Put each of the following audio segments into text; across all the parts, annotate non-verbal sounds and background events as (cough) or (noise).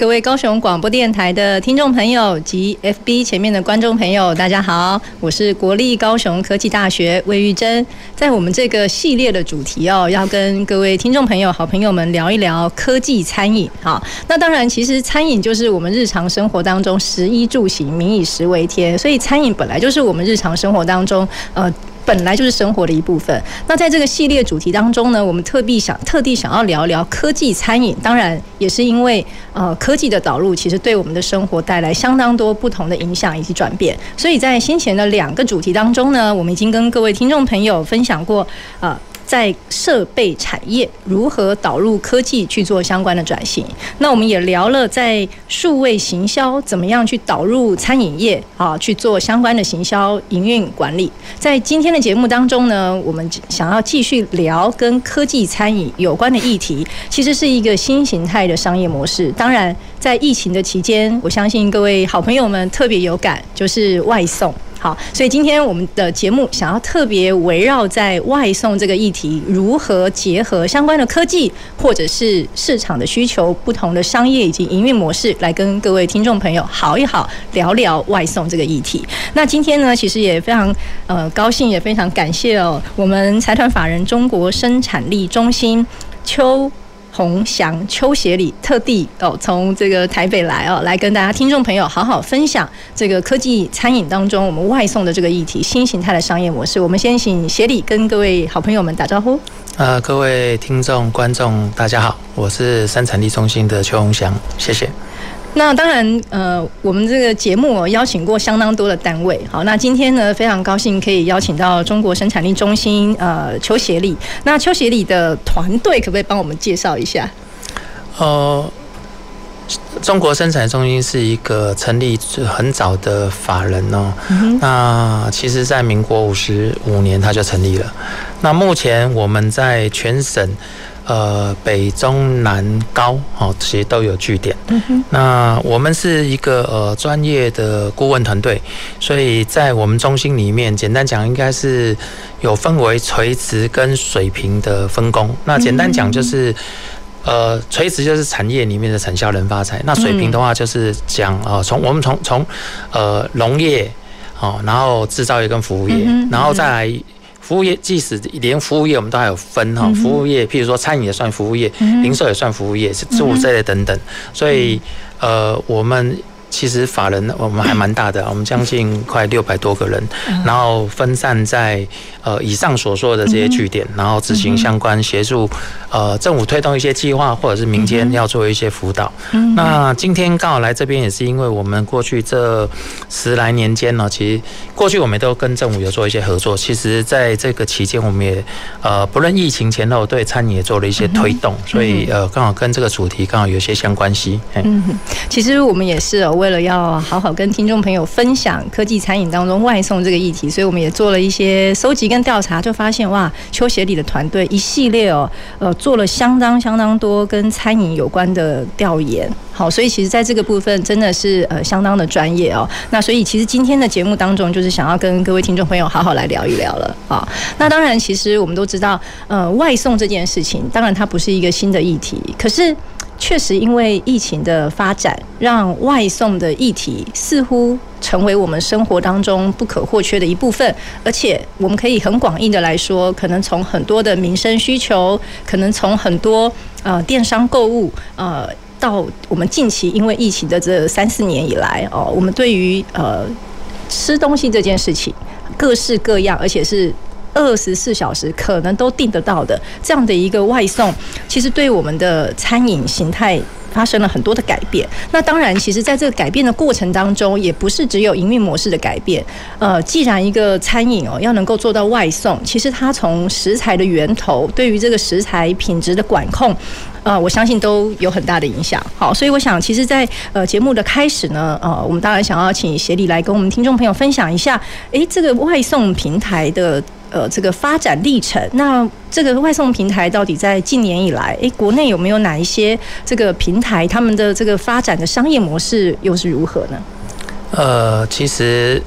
各位高雄广播电台的听众朋友及 FB 前面的观众朋友，大家好，我是国立高雄科技大学魏玉珍。在我们这个系列的主题哦，要跟各位听众朋友、好朋友们聊一聊科技餐饮。好，那当然，其实餐饮就是我们日常生活当中食衣住行，民以食为天，所以餐饮本来就是我们日常生活当中呃。本来就是生活的一部分。那在这个系列主题当中呢，我们特地想特地想要聊聊科技餐饮。当然，也是因为呃科技的导入，其实对我们的生活带来相当多不同的影响以及转变。所以在先前的两个主题当中呢，我们已经跟各位听众朋友分享过啊。在设备产业如何导入科技去做相关的转型？那我们也聊了在数位行销怎么样去导入餐饮业啊去做相关的行销营运管理。在今天的节目当中呢，我们想要继续聊跟科技餐饮有关的议题，其实是一个新形态的商业模式。当然，在疫情的期间，我相信各位好朋友们特别有感，就是外送。好，所以今天我们的节目想要特别围绕在外送这个议题，如何结合相关的科技或者是市场的需求，不同的商业以及营运模式，来跟各位听众朋友好一好聊聊外送这个议题。那今天呢，其实也非常呃高兴，也非常感谢哦，我们财团法人中国生产力中心邱洪祥邱协理特地哦从这个台北来哦来跟大家听众朋友好好分享这个科技餐饮当中我们外送的这个议题新形态的商业模式。我们先请协理跟各位好朋友们打招呼。呃，各位听众观众大家好，我是生产力中心的邱洪祥，谢谢。那当然，呃，我们这个节目邀请过相当多的单位，好，那今天呢，非常高兴可以邀请到中国生产力中心，呃，邱协理。那邱协理的团队可不可以帮我们介绍一下？呃，中国生产中心是一个成立很早的法人哦。嗯、那其实，在民国五十五年他就成立了。那目前我们在全省。呃，北中南高哦，其实都有据点。嗯哼。那我们是一个呃专业的顾问团队，所以在我们中心里面，简单讲应该是有分为垂直跟水平的分工。那简单讲就是，呃，垂直就是产业里面的产销人发财。那水平的话就是讲啊，从我们从从呃农业哦，然后制造业跟服务业，然后再来。服务业，即使连服务业我们都还有分哈，服务业，譬如说餐饮也算服务业，零售也算服务业，是住这类等等，所以呃，我们。其实法人我们还蛮大的，(laughs) 我们将近快六百多个人，然后分散在呃以上所说的这些据点，然后执行相关协助呃政府推动一些计划，或者是民间要做一些辅导。那今天刚好来这边也是因为我们过去这十来年间呢，其实过去我们都跟政府有做一些合作。其实在这个期间，我们也呃不论疫情前后对餐饮也做了一些推动，所以呃刚好跟这个主题刚好有些相关系。嗯，其实我们也是哦。为了要好好跟听众朋友分享科技餐饮当中外送这个议题，所以我们也做了一些搜集跟调查，就发现哇，邱协理的团队一系列哦，呃，做了相当相当多跟餐饮有关的调研。好，所以其实在这个部分真的是呃相当的专业哦。那所以其实今天的节目当中，就是想要跟各位听众朋友好好来聊一聊了啊。那当然，其实我们都知道，呃，外送这件事情，当然它不是一个新的议题，可是。确实，因为疫情的发展，让外送的议题似乎成为我们生活当中不可或缺的一部分。而且，我们可以很广义的来说，可能从很多的民生需求，可能从很多呃电商购物，呃，到我们近期因为疫情的这三四年以来，哦，我们对于呃吃东西这件事情，各式各样，而且是。二十四小时可能都订得到的这样的一个外送，其实对我们的餐饮形态发生了很多的改变。那当然，其实在这个改变的过程当中，也不是只有营运模式的改变。呃，既然一个餐饮哦要能够做到外送，其实它从食材的源头，对于这个食材品质的管控。呃，我相信都有很大的影响。好，所以我想，其实在，在呃节目的开始呢，呃，我们当然想要请协理来跟我们听众朋友分享一下，诶，这个外送平台的呃这个发展历程。那这个外送平台到底在近年以来，诶，国内有没有哪一些这个平台，他们的这个发展的商业模式又是如何呢？呃，其实。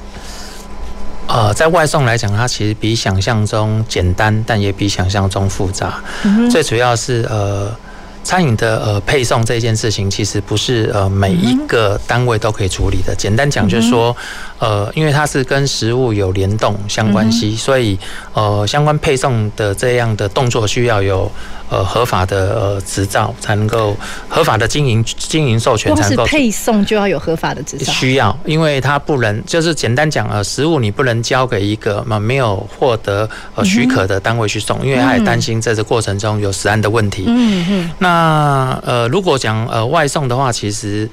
呃，在外送来讲，它其实比想象中简单，但也比想象中复杂。嗯、最主要是呃，餐饮的呃配送这件事情，其实不是呃每一个单位都可以处理的。简单讲就是说。呃，因为它是跟食物有联动相关系，所以呃，相关配送的这样的动作需要有呃合法的呃执照，才能够合法的经营经营授权才能够。配送就要有合法的执照。需要，因为它不能就是简单讲呃，食物你不能交给一个嘛没有获得呃许可的单位去送，因为他也担心在这过程中有食安的问题。嗯嗯。那呃，如果讲呃外送的话，其实。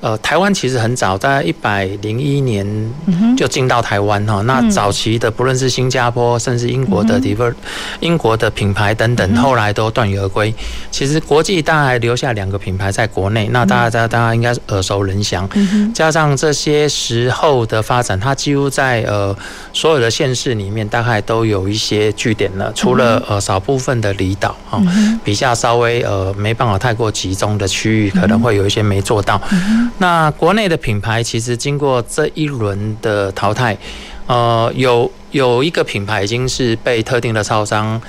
呃，台湾其实很早，在一百零一年就进到台湾哈。那早期的不论是新加坡，甚至英国的 Diver，英国的品牌等等，后来都断羽而归。其实国际大概还留下两个品牌在国内，那大家大家应该耳熟能详。加上这些时候的发展，它几乎在呃所有的县市里面，大概都有一些据点了。除了呃少部分的离岛哈，比较稍微呃没办法太过集中的区域，可能会有一些没做到。那国内的品牌其实经过这一轮的淘汰，呃，有有一个品牌已经是被特定的超商。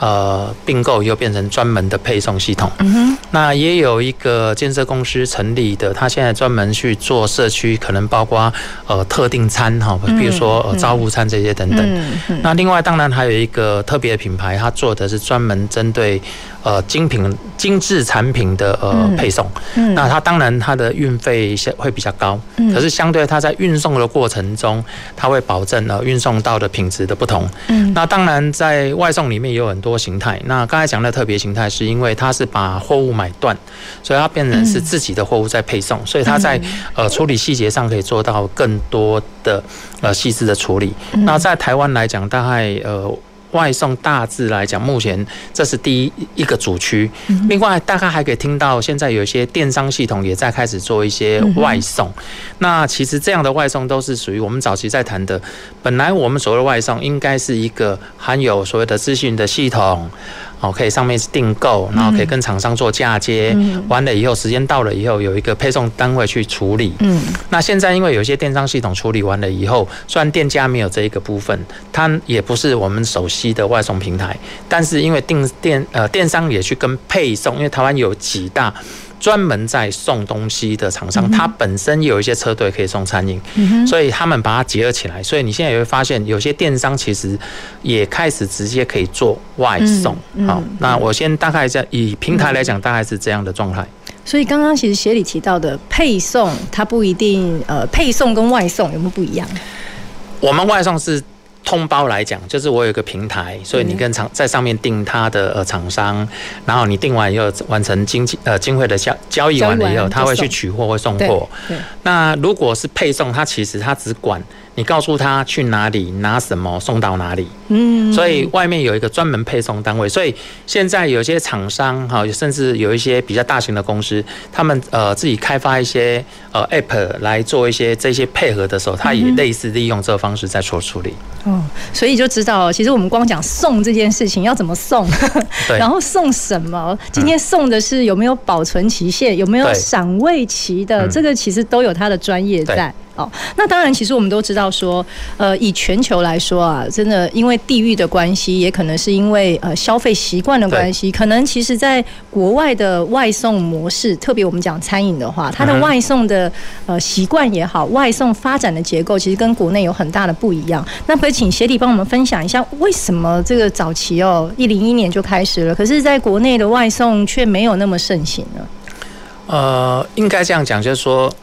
呃，并购又变成专门的配送系统。嗯哼。那也有一个建设公司成立的，他现在专门去做社区，可能包括呃特定餐哈，比如说呃招呼餐这些等等。嗯嗯。那另外当然还有一个特别的品牌，他做的是专门针对呃精品精致产品的呃配送。嗯。那它当然它的运费相会比较高，嗯。可是相对它在运送的过程中，它会保证呃运送到的品质的不同。嗯。那当然在外送里面也有很。多形态，那刚才讲的特别形态，是因为它是把货物买断，所以它变成是自己的货物在配送，所以它在呃处理细节上可以做到更多的呃细致的处理。那在台湾来讲，大概呃。外送大致来讲，目前这是第一一个主区。另外，大概还可以听到，现在有一些电商系统也在开始做一些外送。那其实这样的外送都是属于我们早期在谈的。本来我们所谓的外送，应该是一个含有所谓的资讯的系统。哦，可以上面是订购，然后可以跟厂商做嫁接，嗯、完了以后时间到了以后有一个配送单位去处理。嗯，那现在因为有些电商系统处理完了以后，虽然店家没有这一个部分，它也不是我们熟悉的外送平台，但是因为电电呃电商也去跟配送，因为台湾有几大。专门在送东西的厂商，它本身有一些车队可以送餐饮，所以他们把它结合起来。所以你现在也会发现，有些电商其实也开始直接可以做外送。好，那我先大概在以平台来讲，大概是这样的状态。所以刚刚其实协理提到的配送，它不一定呃，配送跟外送有没有不一样？我们外送是。通包来讲，就是我有一个平台，所以你跟厂在上面订他的呃厂商，然后你订完以后完成经济呃经会的交交易完了以后，他会去取货会送货。那如果是配送，他其实他只管。你告诉他去哪里拿什么送到哪里，嗯，所以外面有一个专门配送单位。所以现在有些厂商哈，甚至有一些比较大型的公司，他们呃自己开发一些呃 App 来做一些这些配合的时候，他也类似利用这个方式在做处理。哦，所以就知道，其实我们光讲送这件事情要怎么送，(laughs) 对，然后送什么，今天送的是有没有保存期限，有没有赏味期的，这个其实都有它的专业在。哦，那当然，其实我们都知道说，呃，以全球来说啊，真的因为地域的关系，也可能是因为呃消费习惯的关系，可能其实在国外的外送模式，特别我们讲餐饮的话，它的外送的呃习惯也好，外送发展的结构，其实跟国内有很大的不一样。那可以请协理帮我们分享一下，为什么这个早期哦，一零一年就开始了，可是在国内的外送却没有那么盛行呢？呃，应该这样讲，就是说。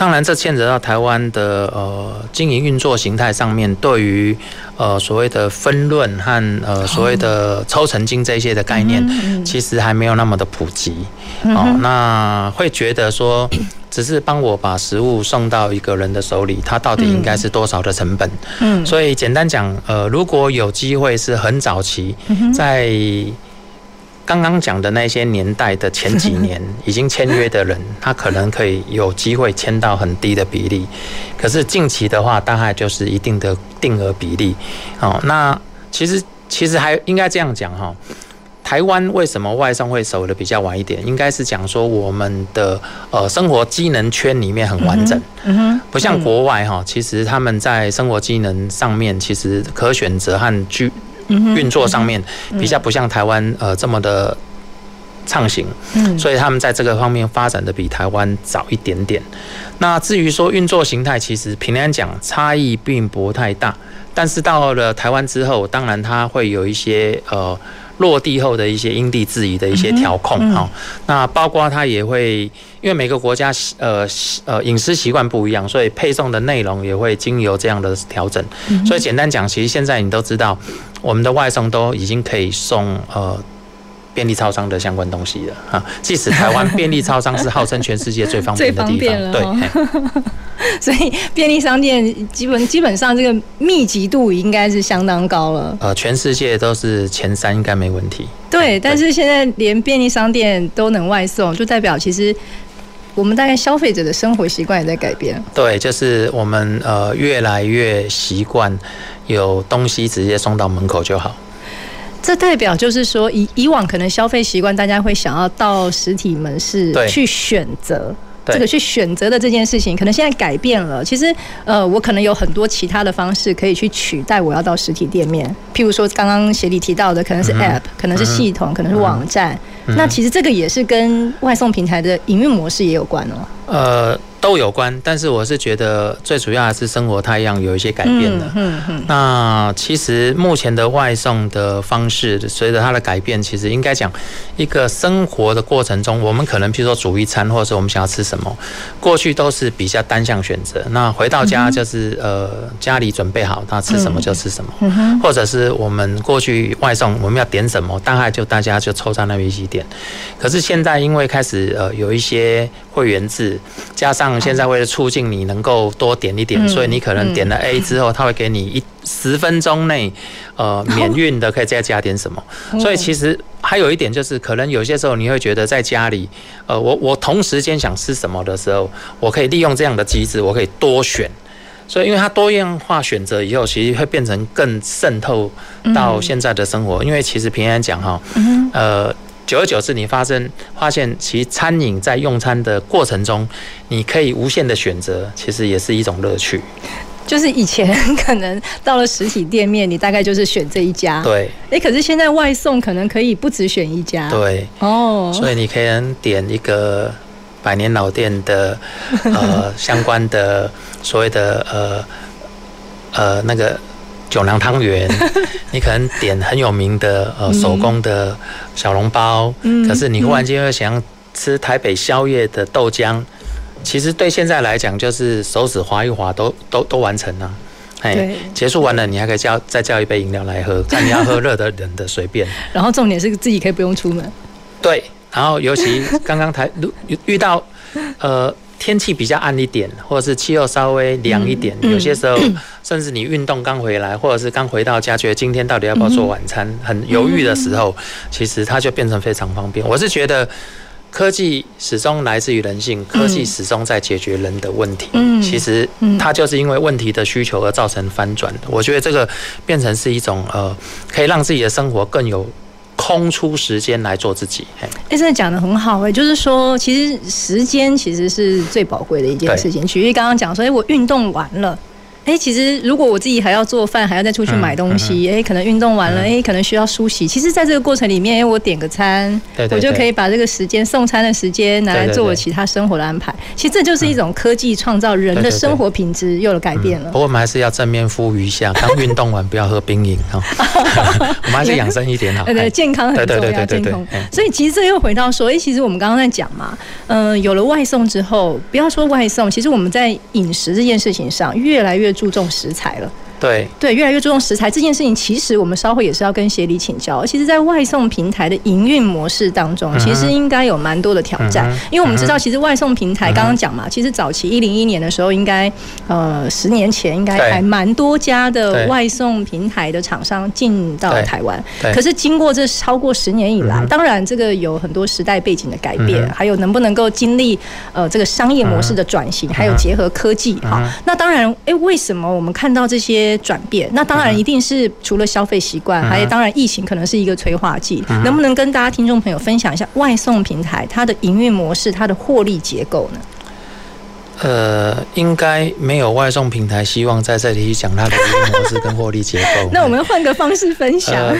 当然，这牵扯到台湾的呃经营运作形态上面，对于呃所谓的分论和呃所谓的抽成金这些的概念，其实还没有那么的普及。哦，那会觉得说，只是帮我把食物送到一个人的手里，它到底应该是多少的成本？嗯，所以简单讲，呃，如果有机会是很早期在。刚刚讲的那些年代的前几年 (laughs) 已经签约的人，他可能可以有机会签到很低的比例，可是近期的话，大概就是一定的定额比例。哦，那其实其实还应该这样讲哈。台湾为什么外商会守的比较晚一点？应该是讲说我们的呃生活机能圈里面很完整，嗯哼，不像国外哈，其实他们在生活机能上面其实可选择和居运作上面比较不像台湾呃这么的畅行，嗯，所以他们在这个方面发展的比台湾早一点点。那至于说运作形态，其实平安讲差异并不太大，但是到了台湾之后，当然它会有一些呃。落地后的一些因地制宜的一些调控哈，那包括它也会，因为每个国家呃呃饮食习惯不一样，所以配送的内容也会经由这样的调整。所以简单讲，其实现在你都知道，我们的外送都已经可以送呃。便利超商的相关东西了哈，即使台湾便利超商是号称全世界最方便的地方，(laughs) 对，所以便利商店基本基本上这个密集度应该是相当高了。呃，全世界都是前三，应该没问题。对，但是现在连便利商店都能外送，就代表其实我们大概消费者的生活习惯也在改变。对，就是我们呃越来越习惯有东西直接送到门口就好。这代表就是说，以以往可能消费习惯，大家会想要到实体门市去选择，这个去选择的这件事情，可能现在改变了。其实，呃，我可能有很多其他的方式可以去取代我要到实体店面。譬如说，刚刚协理提到的，可能是 App，可能是系统，可能是网站。那其实这个也是跟外送平台的营运模式也有关哦。呃。都有关，但是我是觉得最主要还是生活态样有一些改变了。嗯嗯。那其实目前的外送的方式，随着它的改变，其实应该讲一个生活的过程中，我们可能譬如说煮一餐，或者是我们想要吃什么，过去都是比较单向选择。那回到家就是呃家里准备好，他吃什么就吃什么。嗯哼。或者是我们过去外送，我们要点什么，大概就大家就凑在那边一起点。可是现在因为开始呃有一些会员制，加上现在为了促进你能够多点一点，所以你可能点了 A 之后，他会给你一十分钟内，呃，免运的可以再加点什么。所以其实还有一点就是，可能有些时候你会觉得在家里，呃，我我同时间想吃什么的时候，我可以利用这样的机制，我可以多选。所以因为它多样化选择以后，其实会变成更渗透到现在的生活。因为其实平安讲哈，呃。久而久之，你发生发现，其实餐饮在用餐的过程中，你可以无限的选择，其实也是一种乐趣。就是以前可能到了实体店面，你大概就是选这一家。对。哎，可是现在外送可能可以不只选一家。对。哦。所以你可以点一个百年老店的 (laughs) 呃相关的所谓的呃呃那个。九娘汤圆，(laughs) 你可能点很有名的呃手工的小笼包，嗯，可是你忽然间又想吃台北宵夜的豆浆，其实对现在来讲就是手指滑一滑都都都完成了，哎，结束完了你还可以叫再叫一杯饮料来喝，(laughs) 看你要喝热的冷的随便。然后重点是自己可以不用出门。对，然后尤其刚刚台遇遇到呃。天气比较暗一点，或者是气候稍微凉一点，有些时候甚至你运动刚回来，或者是刚回到家，觉得今天到底要不要做晚餐，很犹豫的时候，其实它就变成非常方便。我是觉得科技始终来自于人性，科技始终在解决人的问题。其实它就是因为问题的需求而造成翻转。我觉得这个变成是一种呃，可以让自己的生活更有。空出时间来做自己，哎，真的讲的很好，哎，就是说，其实时间其实是最宝贵的一件事情。举例刚刚讲说，哎，我运动完了。哎，其实如果我自己还要做饭，还要再出去买东西，哎，可能运动完了，哎，可能需要梳洗。其实，在这个过程里面，哎，我点个餐，我就可以把这个时间送餐的时间拿来做我其他生活的安排。其实这就是一种科技创造人的生活品质又有改变了。不过我们还是要正面呼吁一下，刚运动完不要喝冰饮哈，(laughs) 我们还是养生一点好。(laughs) 对对，健康很重要，健康。所以其实这又回到说，哎，其实我们刚刚在讲嘛，嗯，有了外送之后，不要说外送，其实我们在饮食这件事情上越来越。注重食材了，对。对，越来越注重食材这件事情，其实我们稍后也是要跟协理请教。其实，在外送平台的营运模式当中，其实应该有蛮多的挑战，嗯、因为我们知道，其实外送平台刚刚讲嘛，其实早期一零一年的时候，应该呃十年前应该还蛮多家的外送平台的厂商进到台湾。可是经过这超过十年以来，当然这个有很多时代背景的改变，还有能不能够经历呃这个商业模式的转型，还有结合科技哈。那当然，哎，为什么我们看到这些转变？那当然一定是除了消费习惯，还有当然疫情可能是一个催化剂。能不能跟大家听众朋友分享一下外送平台它的营运模式、它的获利结构呢？呃，应该没有外送平台希望在这里去讲它的盈利模式跟获利结构。(laughs) 那我们换个方式分享。呃，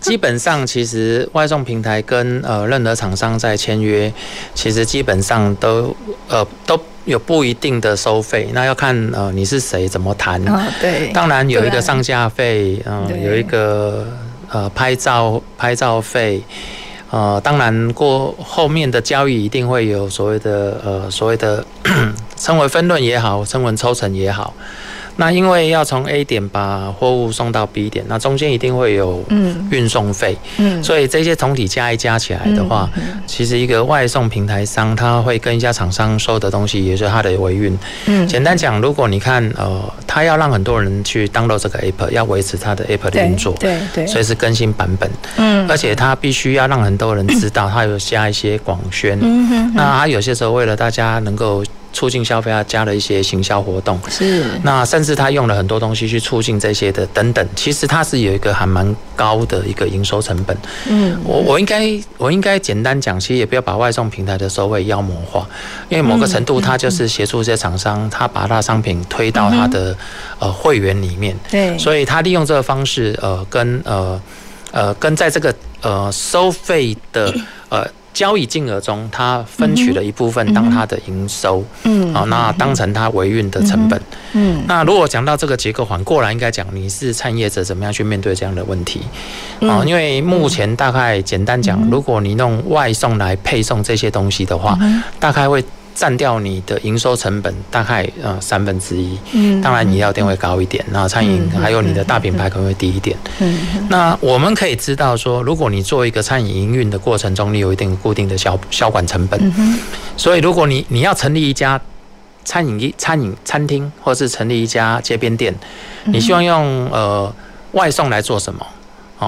基本上，其实外送平台跟呃任何厂商在签约，其实基本上都呃都有不一定的收费。那要看呃你是谁怎么谈。啊，对。当然有一个上架费，嗯，有一个呃拍照拍照费。呃，当然过后面的交易一定会有所谓的呃所谓的称为分润也好，称为抽成也好。那因为要从 A 点把货物送到 B 点，那中间一定会有运送费，嗯，所以这些总体加一加起来的话，其实一个外送平台商他会跟一家厂商收的东西，也就是他的维运。嗯，简单讲，如果你看呃，他要让很多人去 download 这个 app，要维持他的 app 的运作，对对，随时更新版本，嗯，而且他必须要让很多人知道，他有加一些广宣，嗯，那他有些时候为了大家能够。促进消费，他加了一些行销活动，是。那甚至他用了很多东西去促进这些的等等，其实它是有一个还蛮高的一个营收成本。嗯，我我应该我应该简单讲，其实也不要把外送平台的收费妖魔化，因为某个程度它就是协助这些厂商，他把他商品推到他的呃会员里面。对。所以他利用这个方式，呃，跟呃呃跟在这个呃收费的呃。交易金额中，他分取了一部分当他的营收，嗯，好，那当成他维运的成本，嗯，那如果讲到这个结构，反过来应该讲，你是创业者，怎么样去面对这样的问题？啊，因为目前大概简单讲，如果你弄外送来配送这些东西的话，大概会。占掉你的营收成本大概呃三分之一，嗯，当然饮料店会高一点，那餐饮还有你的大品牌可能会低一点，嗯，那我们可以知道说，如果你做一个餐饮营运的过程中，你有一定固定的销销管成本，嗯所以如果你你要成立一家餐饮一餐饮餐厅，或是成立一家街边店，你希望用呃外送来做什么？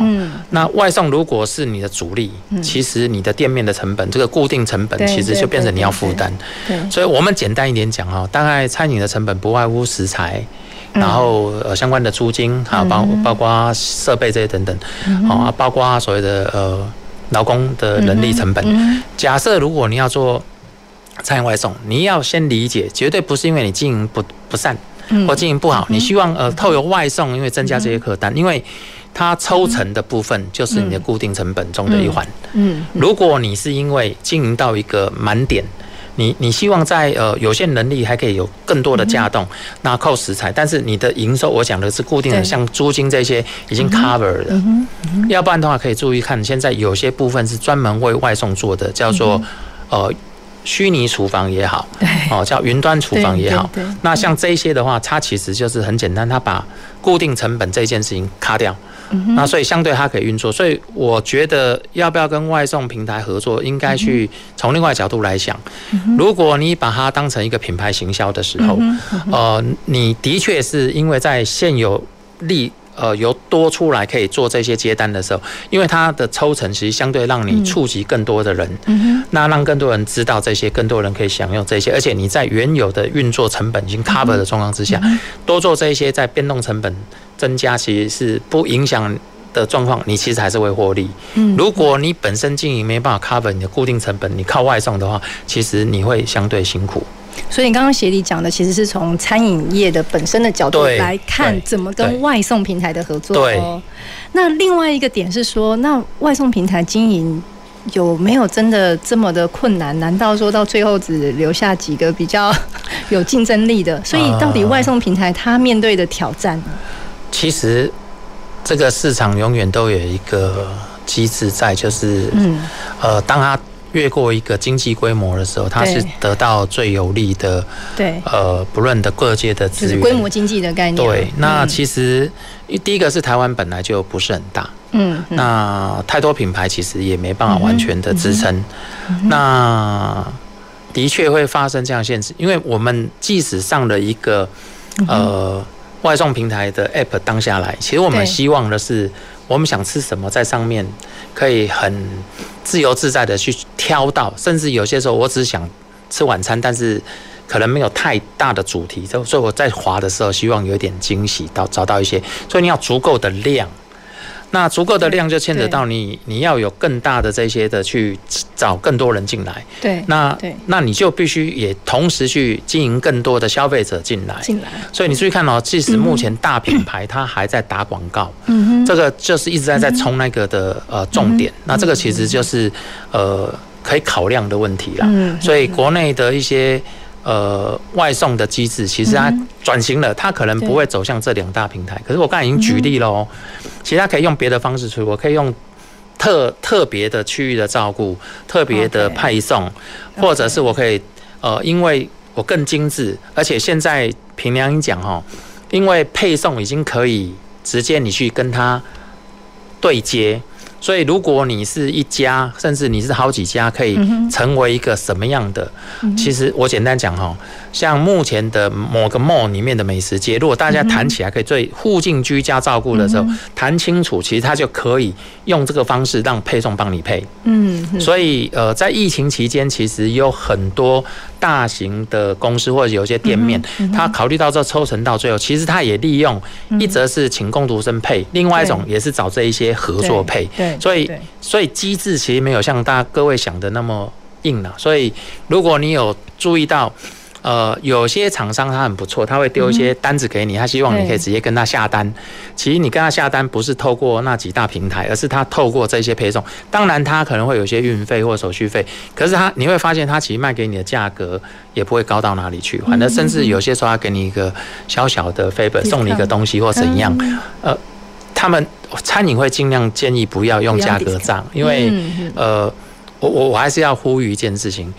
嗯，那外送如果是你的主力，其实你的店面的成本，这个固定成本其实就变成你要负担。对，所以我们简单一点讲哈，大概餐饮的成本不外乎食材，然后呃相关的租金，还有包包括设备这些等等，啊，包括所谓的呃劳工的人力成本。假设如果你要做餐饮外送，你要先理解，绝对不是因为你经营不不善或经营不好，你希望呃透过外送，因为增加这些客单，因为。它抽成的部分就是你的固定成本中的一环。嗯，如果你是因为经营到一个满点，你你希望在呃有限能力还可以有更多的架动，那扣食材，但是你的营收我讲的是固定的，像租金这些已经 cover 了。要不然的话，可以注意看，现在有些部分是专门为外送做的，叫做呃虚拟厨房也好，哦叫云端厨房也好。那像这些的话，它其实就是很简单，它把固定成本这件事情卡掉。那所以相对它可以运作，所以我觉得要不要跟外送平台合作，应该去从另外角度来想。如果你把它当成一个品牌行销的时候，呃，你的确是因为在现有利呃由多出来可以做这些接单的时候，因为它的抽成其实相对让你触及更多的人，那让更多人知道这些，更多人可以享用这些，而且你在原有的运作成本已经 cover 的状况之下，多做这些在变动成本。增加其实是不影响的状况，你其实还是会获利。嗯，如果你本身经营没办法 cover 你的固定成本，你靠外送的话，其实你会相对辛苦。所以你刚刚协理讲的，其实是从餐饮业的本身的角度来看，怎么跟外送平台的合作。对。那另外一个点是说，那外送平台经营有没有真的这么的困难？难道说到最后只留下几个比较 (laughs) 有竞争力的？所以到底外送平台它面对的挑战呢？其实，这个市场永远都有一个机制在，就是，嗯，呃，当它越过一个经济规模的时候，它是得到最有利的，对，呃，不论的各界的资源，规模经济的概念。对，那其实第一个是台湾本来就不是很大，嗯，那太多品牌其实也没办法完全的支撑，那的确会发生这样限制，因为我们即使上了一个呃外送平台的 app 当下来，其实我们希望的是，我们想吃什么，在上面可以很自由自在的去挑到，甚至有些时候我只想吃晚餐，但是可能没有太大的主题，所以我在滑的时候希望有点惊喜到找到一些，所以你要足够的量。那足够的量就牵扯到你，你要有更大的这些的去找更多人进来。对，那那你就必须也同时去经营更多的消费者进来。进来。所以你注意看哦，即使目前大品牌它还在打广告，嗯，这个就是一直在在冲那个的呃重点。那这个其实就是呃可以考量的问题啦。嗯。所以国内的一些。呃，外送的机制其实它转型了，它可能不会走向这两大平台。可是我刚才已经举例了哦，其实它可以用别的方式处理，我可以用特特别的区域的照顾、特别的派送，或者是我可以呃，因为我更精致，而且现在凭良心讲哈，因为配送已经可以直接你去跟他对接。所以，如果你是一家，甚至你是好几家，可以成为一个什么样的？其实我简单讲哈，像目前的某个 mall 里面的美食街，如果大家谈起来可以最附近居家照顾的时候谈清楚，其实他就可以用这个方式让配送帮你配。嗯，所以呃，在疫情期间，其实有很多大型的公司或者有些店面，他考虑到这抽成到最后，其实他也利用一则是请工读生配，另外一种也是找这一些合作配。对所以，所以机制其实没有像大家各位想的那么硬了。所以，如果你有注意到，呃，有些厂商他很不错，他会丢一些单子给你，他希望你可以直接跟他下单。其实你跟他下单不是透过那几大平台，而是他透过这些配送。当然，他可能会有些运费或手续费，可是他你会发现，他其实卖给你的价格也不会高到哪里去。反正甚至有些时候，他给你一个小小的 favor，送你一个东西或怎样，呃。他们餐饮会尽量建议不要用价格战，因为呃，我我我还是要呼吁一件事情，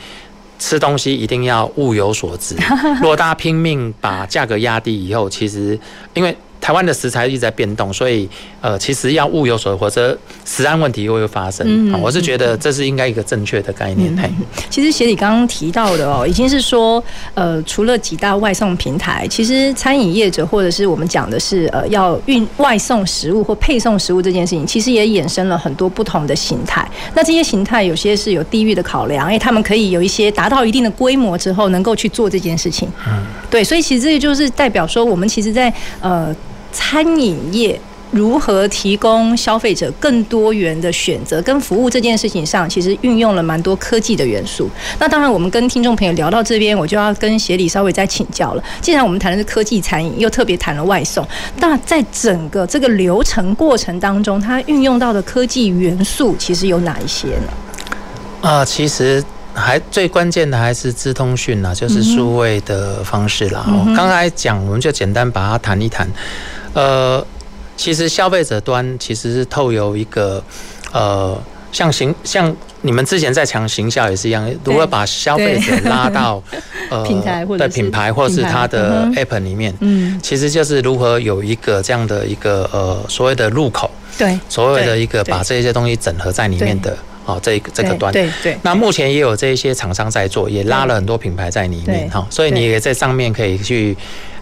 吃东西一定要物有所值。(laughs) 如果大家拼命把价格压低以后，其实因为。台湾的食材一直在变动，所以呃，其实要物有所值，或者食安问题又会发生。嗯，我是觉得这是应该一个正确的概念。嗯、其实协理刚刚提到的哦，已经是说呃，除了几大外送平台，其实餐饮业者或者是我们讲的是呃，要运外送食物或配送食物这件事情，其实也衍生了很多不同的形态。那这些形态有些是有地域的考量，因为他们可以有一些达到一定的规模之后，能够去做这件事情。嗯，对，所以其实这就是代表说，我们其实在呃。餐饮业如何提供消费者更多元的选择跟服务这件事情上，其实运用了蛮多科技的元素。那当然，我们跟听众朋友聊到这边，我就要跟协理稍微再请教了。既然我们谈的是科技餐饮，又特别谈了外送，那在整个这个流程过程当中，它运用到的科技元素其实有哪一些呢？啊，其实还最关键的还是资通讯啦，就是数位的方式啦。哦，刚才讲，我们就简单把它谈一谈。呃，其实消费者端其实是透由一个呃，像行像你们之前在讲行销也是一样，如何把消费者拉到呃 (laughs) 平台或者的品牌或是它的 app 里面，嗯，其实就是如何有一个这样的一个呃所谓的入口，对，所谓的一个把这些东西整合在里面的。哦，这个这个端，对对。那目前也有这一些厂商在做，也拉了很多品牌在里面哈，所以你也在上面可以去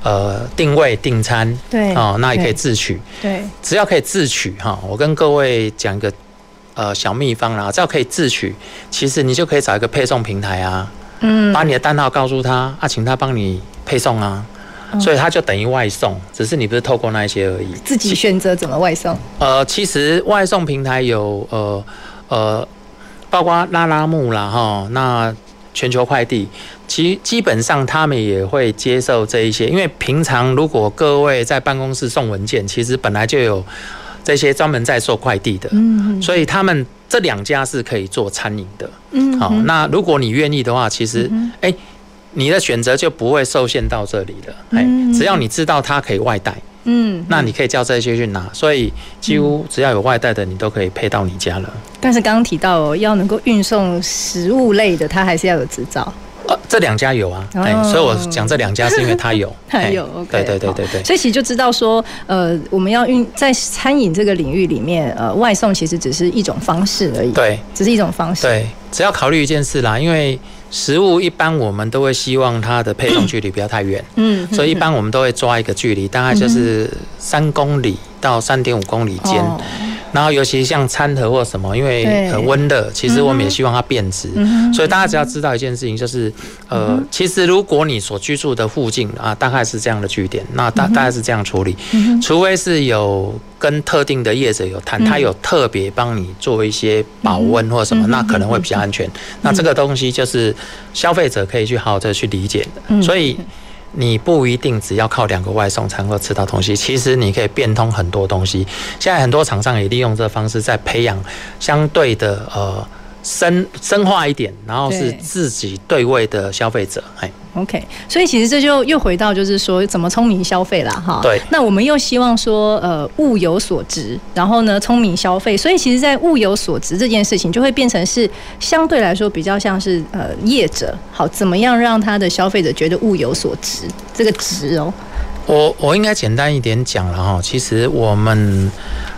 呃定位订餐，对哦，那也可以自取，对，只要可以自取哈，我跟各位讲一个呃小秘方啦，只要可以自取，其实你就可以找一个配送平台啊，嗯，把你的单号告诉他啊，请他帮你配送啊，所以他就等于外送，只是你不是透过那一些而已，自己选择怎么外送。呃，其实外送平台有呃呃。包括拉拉木啦哈，那全球快递，其基本上他们也会接受这一些，因为平常如果各位在办公室送文件，其实本来就有这些专门在做快递的，嗯，所以他们这两家是可以做餐饮的，嗯，好，那如果你愿意的话，其实哎、欸，你的选择就不会受限到这里了，哎，只要你知道它可以外带。嗯，那你可以叫这些去拿，所以几乎只要有外带的，你都可以配到你家了。但是刚刚提到哦，要能够运送食物类的，它还是要有执照。呃，这两家有啊，哎、哦，所以我讲这两家是因为他有，(laughs) 他有对对对对对，所以其实就知道说，呃，我们要运在餐饮这个领域里面，呃，外送其实只是一种方式而已，对，只是一种方式，对，只要考虑一件事啦，因为食物一般我们都会希望它的配送距离不要太远，嗯，所以一般我们都会抓一个距离，大概就是三公里到三点五公里间。哦然后，尤其像餐盒或什么，因为很温热，其实我们也希望它变质。嗯、所以大家只要知道一件事情，就是呃，嗯、其实如果你所居住的附近啊，大概是这样的据点，那大大概是这样处理，嗯、除非是有跟特定的业者有谈，他有特别帮你做一些保温或什么，那可能会比较安全。那这个东西就是消费者可以去好好的去理解的，所以。你不一定只要靠两个外送才能够吃到东西，其实你可以变通很多东西。现在很多厂商也利用这方式在培养相对的呃。深深化一点，然后是自己对位的消费者，哎，OK，所以其实这就又回到就是说怎么聪明消费啦，哈，对。那我们又希望说，呃，物有所值，然后呢，聪明消费。所以其实，在物有所值这件事情，就会变成是相对来说比较像是呃业者，好，怎么样让他的消费者觉得物有所值？这个值哦，我我应该简单一点讲了哈，其实我们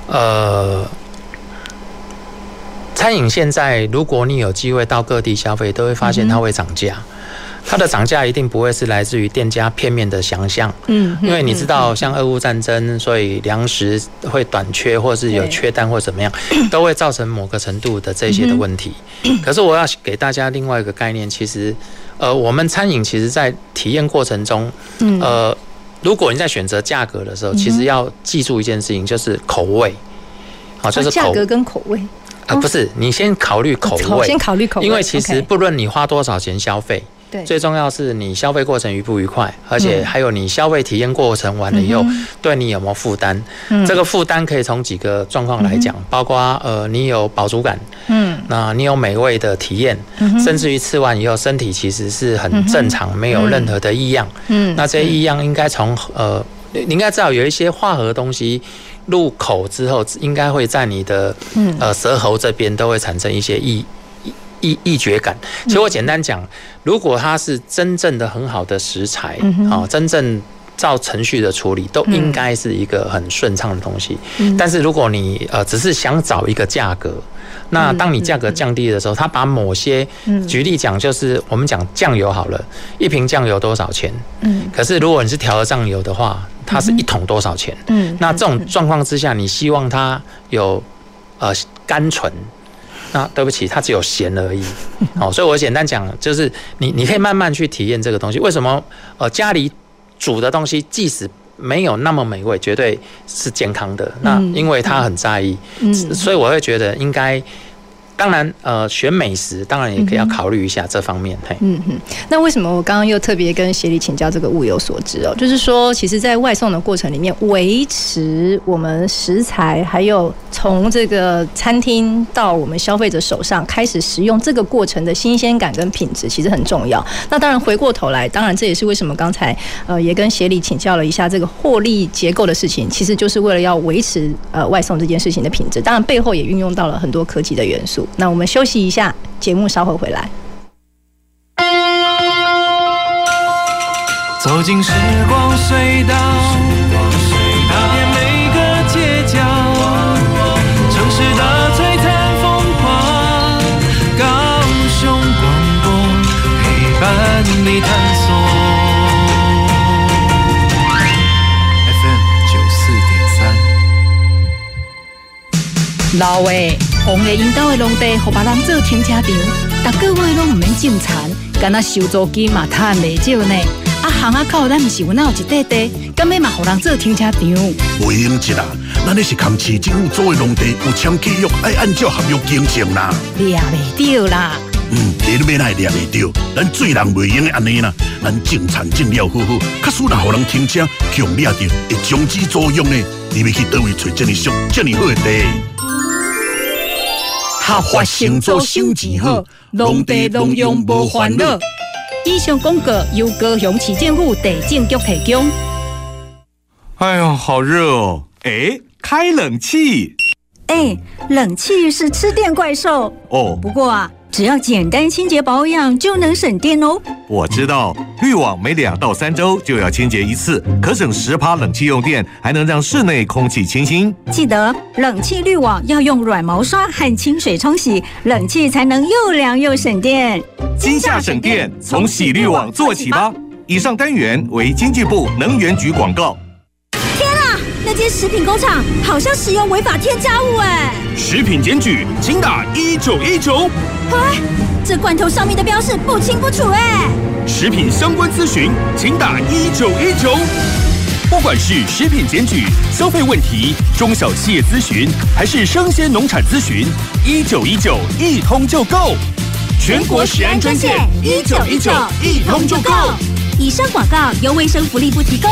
呃。餐饮现在，如果你有机会到各地消费，都会发现它会涨价。它的涨价一定不会是来自于店家片面的想象，嗯，因为你知道，像俄乌战争，所以粮食会短缺，或是有缺单或怎么样，(clears throat) 都会造成某个程度的这些的问题。可是我要给大家另外一个概念，其实，呃，我们餐饮其实在体验过程中，呃，如果你在选择价格的时候，其实要记住一件事情，就是口味，好，就是价格跟口味。啊，不是，你先考虑口味，先考虑口味，因为其实不论你花多少钱消费，对，最重要是你消费过程愉不愉快，而且还有你消费体验过程完了以后，对你有没有负担？嗯，这个负担可以从几个状况来讲，包括呃，你有饱足感，嗯，那你有美味的体验，甚至于吃完以后身体其实是很正常，没有任何的异样，嗯，那这些异样应该从呃，你应该知道有一些化合东西。入口之后，应该会在你的呃舌头这边都会产生一些异异异觉感。其实我简单讲，如果它是真正的很好的食材，啊，真正照程序的处理，都应该是一个很顺畅的东西。但是如果你呃只是想找一个价格，那当你价格降低的时候，它把某些举例讲，就是我们讲酱油好了，一瓶酱油多少钱？嗯，可是如果你是调了酱油的话。它是一桶多少钱？嗯，那这种状况之下，你希望它有呃甘醇，那对不起，它只有咸而已。(laughs) 哦，所以我简单讲，就是你你可以慢慢去体验这个东西。为什么？呃，家里煮的东西即使没有那么美味，绝对是健康的。那因为他很在意，所以我会觉得应该。当然，呃，选美食当然也可以要考虑一下这方面。嘿，嗯哼，那为什么我刚刚又特别跟协理请教这个物有所值哦？就是说，其实，在外送的过程里面，维持我们食材，还有从这个餐厅到我们消费者手上开始食用这个过程的新鲜感跟品质，其实很重要。那当然，回过头来，当然这也是为什么刚才呃也跟协理请教了一下这个获利结构的事情，其实就是为了要维持呃外送这件事情的品质。当然，背后也运用到了很多科技的元素。那我们休息一下，节目稍后回来。走进时光隧道，踏遍每个街角，城市的璀璨风光，高雄广播陪伴你探索。FM 九四点三，老魏。红的引导的农地，互别人做停车场，逐个月拢唔免种田，干那收租金嘛赚袂少呢。啊，巷仔口咱毋是有哪有一块地，干咩嘛，互人做停车场？袂用一啦，咱那是扛市政府租的农地，有签契约，爱按照合约经营啦。掠袂着啦。嗯，你要哪会掠袂着？咱做人袂用安尼啦，咱种田种了好好，假使若互人停车，强掠着会终止租用呢。你要去倒位找这么俗、这么好的地？合法生做收钱好，农地农用无烦恼。以上广告由高雄市政府地政局提供。哎呀，好热哦！哎，开冷气。哎，冷气是吃电怪兽哦。不过啊，只要简单清洁保养就能省电哦。我知道，滤网每两到三周就要清洁一次，可省十趴冷气用电，还能让室内空气清新。记得冷气滤网要用软毛刷和清水冲洗，冷气才能又凉又省电。今夏省电，从洗滤网做起吧。以上单元为经济部能源局广告。天啊那间食品工厂好像使用违法添加物哎！食品检举，请打一九一九。哎，这罐头上面的标示不清不楚哎！食品相关咨询，请打一九一九。不管是食品检举、消费问题、中小企业咨询，还是生鲜农产咨询，一九一九一通就够。全国食安专线一九一九一通就够。以上广告由卫生福利部提供。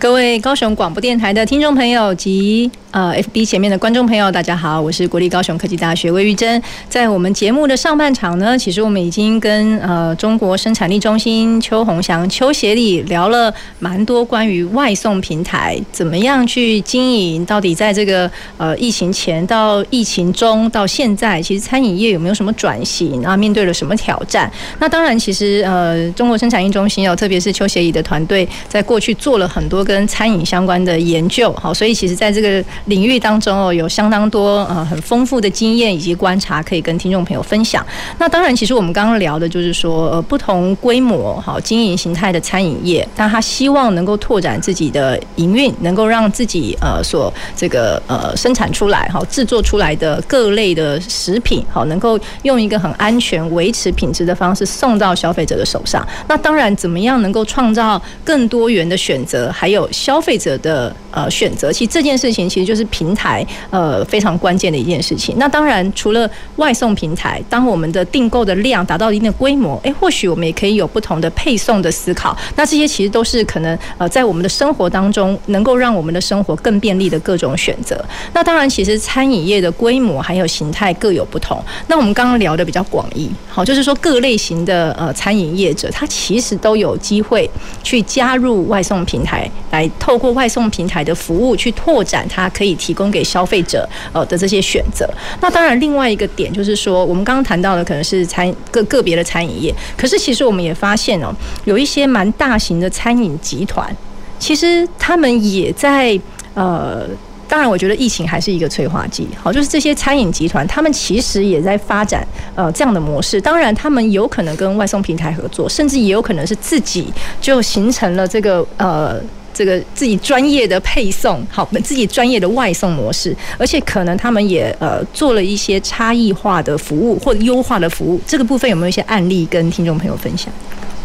各位高雄广播电台的听众朋友及呃，FB 前面的观众朋友，大家好，我是国立高雄科技大学魏玉珍。在我们节目的上半场呢，其实我们已经跟呃中国生产力中心邱鸿祥邱协理聊了蛮多关于外送平台怎么样去经营，到底在这个呃疫情前到疫情中到现在，其实餐饮业有没有什么转型啊？面对了什么挑战？那当然，其实呃中国生产力中心哦，特别是邱协理的团队，在过去做了很多跟餐饮相关的研究，好，所以其实在这个领域当中哦，有相当多呃很丰富的经验以及观察，可以跟听众朋友分享。那当然，其实我们刚刚聊的就是说，呃，不同规模好经营形态的餐饮业，但他希望能够拓展自己的营运，能够让自己呃所这个呃生产出来好制作出来的各类的食品好，能够用一个很安全、维持品质的方式送到消费者的手上。那当然，怎么样能够创造更多元的选择，还有消费者的呃选择？其实这件事情其实。就是平台呃非常关键的一件事情。那当然，除了外送平台，当我们的订购的量达到一定的规模，诶，或许我们也可以有不同的配送的思考。那这些其实都是可能呃在我们的生活当中，能够让我们的生活更便利的各种选择。那当然，其实餐饮业的规模还有形态各有不同。那我们刚刚聊的比较广义，好，就是说各类型的呃餐饮业者，他其实都有机会去加入外送平台，来透过外送平台的服务去拓展它。可以提供给消费者呃的这些选择。那当然，另外一个点就是说，我们刚刚谈到的可能是餐个个别的餐饮业，可是其实我们也发现哦，有一些蛮大型的餐饮集团，其实他们也在呃，当然，我觉得疫情还是一个催化剂。好，就是这些餐饮集团，他们其实也在发展呃这样的模式。当然，他们有可能跟外送平台合作，甚至也有可能是自己就形成了这个呃。这个自己专业的配送，好，自己专业的外送模式，而且可能他们也呃做了一些差异化的服务或者优化的服务，这个部分有没有一些案例跟听众朋友分享？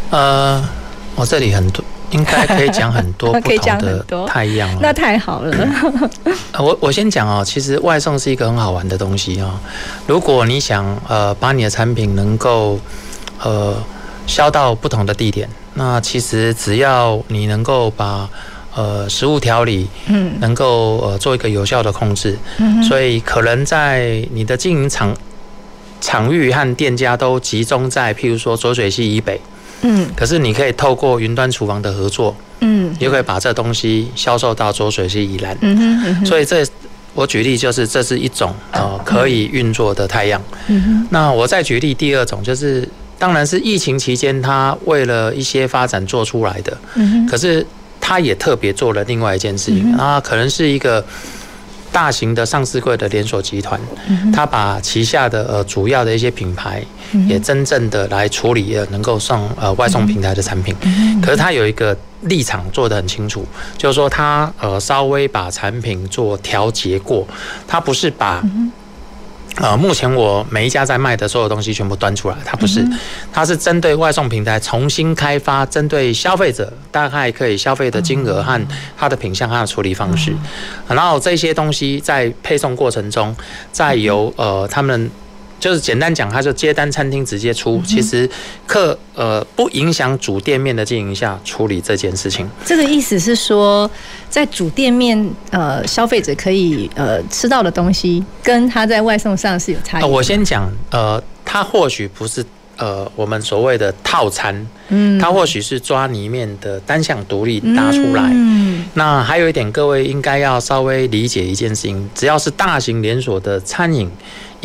呃，我这里很多应该可以讲很多 (laughs) 不同的太一样了，那太好了。我我先讲哦，其实外送是一个很好玩的东西哦。如果你想呃把你的产品能够呃销到不同的地点。那其实只要你能够把呃食物调理，嗯，能够呃做一个有效的控制，嗯，所以可能在你的经营场场域和店家都集中在譬如说浊水溪以北，嗯，可是你可以透过云端厨房的合作，嗯，也可以把这东西销售到浊水溪以南，嗯，所以这我举例就是这是一种呃可以运作的太阳，嗯，那我再举例第二种就是。当然是疫情期间，他为了一些发展做出来的。嗯，可是他也特别做了另外一件事情啊，可能是一个大型的上市柜的连锁集团，他把旗下的呃主要的一些品牌也真正的来处理了，能够上呃外送平台的产品。可是他有一个立场做得很清楚，就是说他呃稍微把产品做调节过，他不是把。呃，目前我每一家在卖的所有东西全部端出来，它不是，它是针对外送平台重新开发，针对消费者大概可以消费的金额和它的品相、它的处理方式，然后这些东西在配送过程中，再由呃他们。就是简单讲，他就接单餐厅直接出，其实客呃不影响主店面的经营下处理这件事情。这个意思是说，在主店面呃消费者可以呃吃到的东西，跟他在外送上是有差异。我先讲呃，他或许不是呃我们所谓的套餐，嗯，他或许是抓里面的单项独立拿出来。嗯，那还有一点，各位应该要稍微理解一件事情，只要是大型连锁的餐饮。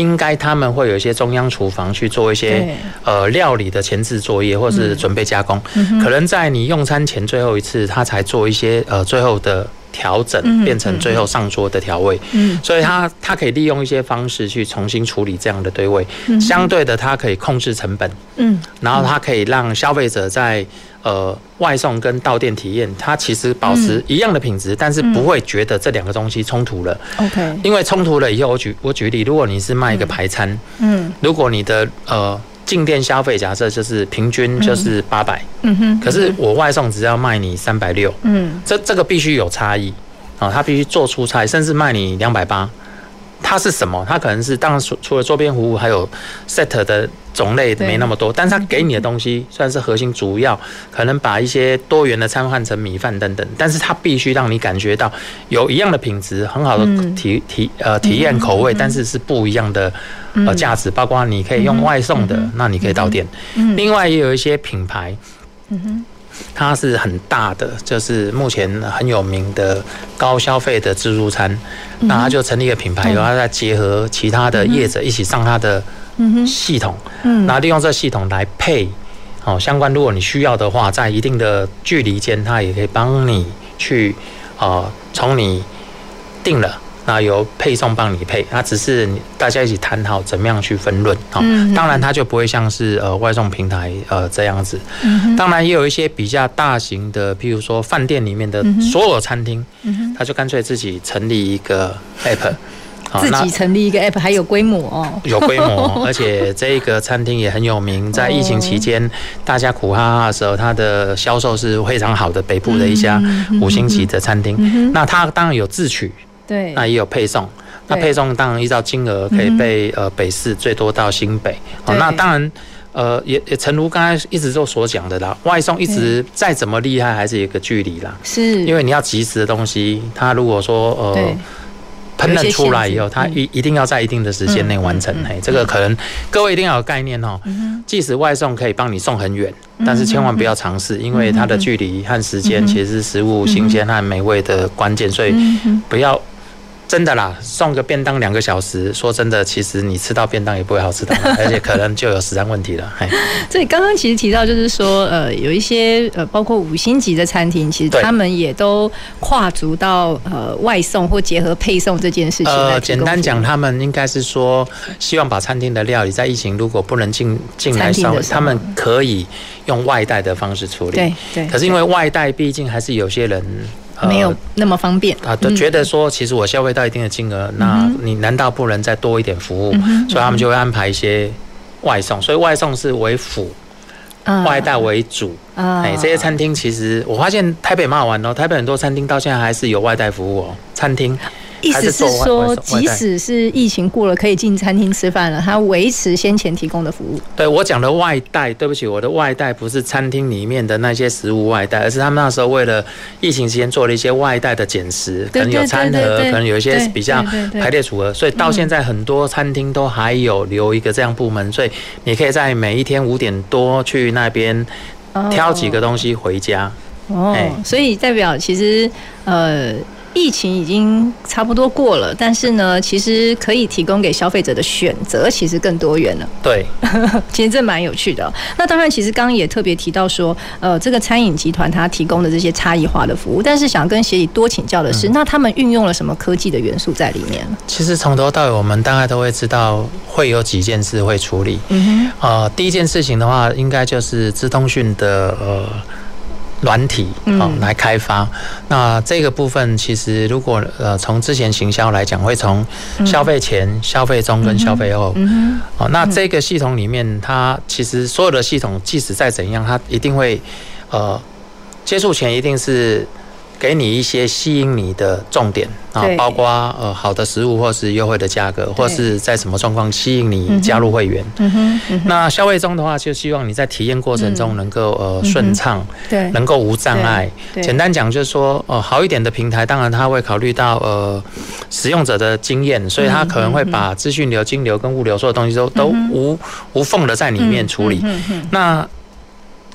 应该他们会有一些中央厨房去做一些呃料理的前置作业，或是准备加工。可能在你用餐前最后一次，他才做一些呃最后的调整，变成最后上桌的调味。嗯所以他他可以利用一些方式去重新处理这样的堆位。相对的，它可以控制成本。嗯，然后它可以让消费者在。呃，外送跟到店体验，它其实保持一样的品质，嗯、但是不会觉得这两个东西冲突了。OK，因为冲突了以后，我举我举例，如果你是卖一个排餐，嗯，如果你的呃进店消费假设就是平均就是八百，嗯哼，可是我外送只要卖你三百六，嗯，这这个必须有差异啊，他必须做出差，甚至卖你两百八。它是什么？它可能是当然除除了周边服务，还有 set 的种类没那么多，但是它给你的东西算是核心，主要可能把一些多元的餐换成米饭等等，但是它必须让你感觉到有一样的品质，很好的体体呃体验口味，但是是不一样的呃价值，包括你可以用外送的，那你可以到店，另外也有一些品牌，嗯哼。它是很大的，就是目前很有名的高消费的自助餐，那它就成立一个品牌，然后再结合其他的业者一起上它的系统，然后利用这系统来配哦相关，如果你需要的话，在一定的距离间，它也可以帮你去呃从你定了。那由配送帮你配，那只是大家一起谈好怎么样去分润啊。当然，它就不会像是呃外送平台呃这样子。当然，也有一些比较大型的，譬如说饭店里面的所有餐厅，他就干脆自己成立一个 app，自己成立一个 app，还有规模哦，有规模，而且这个餐厅也很有名，(laughs) 在疫情期间大家苦哈哈的时候，它的销售是非常好的，北部的一家五星级的餐厅。那它当然有自取。对，那也有配送，那配送当然依照金额可以被呃北市最多到新北。哦，那当然呃也也诚如刚才一直都所讲的啦，外送一直再怎么厉害还是有一个距离啦，是。因为你要及时的东西，它如果说呃烹饪出来以后，它一一定要在一定的时间内完成。嘿，这个可能各位一定要有概念哦。即使外送可以帮你送很远，但是千万不要尝试，因为它的距离和时间其实是食物新鲜和美味的关键，所以不要。真的啦，送个便当两个小时，说真的，其实你吃到便当也不会好吃的，而且可能就有食安问题了。(laughs) 所以刚刚其实提到，就是说，呃，有一些呃，包括五星级的餐厅，其实他们也都跨足到呃外送或结合配送这件事情。呃，简单讲，他们应该是说，希望把餐厅的料理在疫情如果不能进进来上，他们可以用外带的方式处理。对对。可是因为外带，毕竟还是有些人。没有那么方便。啊，都觉得说，其实我消费到一定的金额，那你难道不能再多一点服务？所以他们就会安排一些外送，所以外送是为辅，外带为主。哎，这些餐厅其实我发现台北蛮好玩哦，台北很多餐厅到现在还是有外带服务哦，餐厅。意思是说，即使是疫情过了，可以进餐厅吃饭了，他维持先前提供的服务。对，我讲的外带，对不起，我的外带不是餐厅里面的那些食物外带，而是他们那时候为了疫情期间做了一些外带的减食，可能有餐盒，可能有一些比较排列组合，所以到现在很多餐厅都还有留一个这样部门，所以你可以在每一天五点多去那边挑几个东西回家。哦，所以代表其实呃。疫情已经差不多过了，但是呢，其实可以提供给消费者的选择其实更多元了。对，(laughs) 其实这蛮有趣的。那当然，其实刚刚也特别提到说，呃，这个餐饮集团它提供的这些差异化的服务，但是想跟协理多请教的是，嗯、那他们运用了什么科技的元素在里面？其实从头到尾，我们大概都会知道会有几件事会处理。嗯哼。呃，第一件事情的话，应该就是资通讯的呃。软体哦来开发。那这个部分其实如果呃从之前行销来讲，会从消费前、消费中跟消费后。哦，那这个系统里面，它其实所有的系统，即使再怎样，它一定会呃接触前一定是。给你一些吸引你的重点啊，包括呃好的食物，或是优惠的价格，或是在什么状况吸引你加入会员。那消费中的话，就希望你在体验过程中能够呃顺畅，对，能够无障碍。简单讲就是说，呃好一点的平台，当然他会考虑到呃使用者的经验，所以他可能会把资讯流、金流跟物流所有东西都都无无缝的在里面处理。那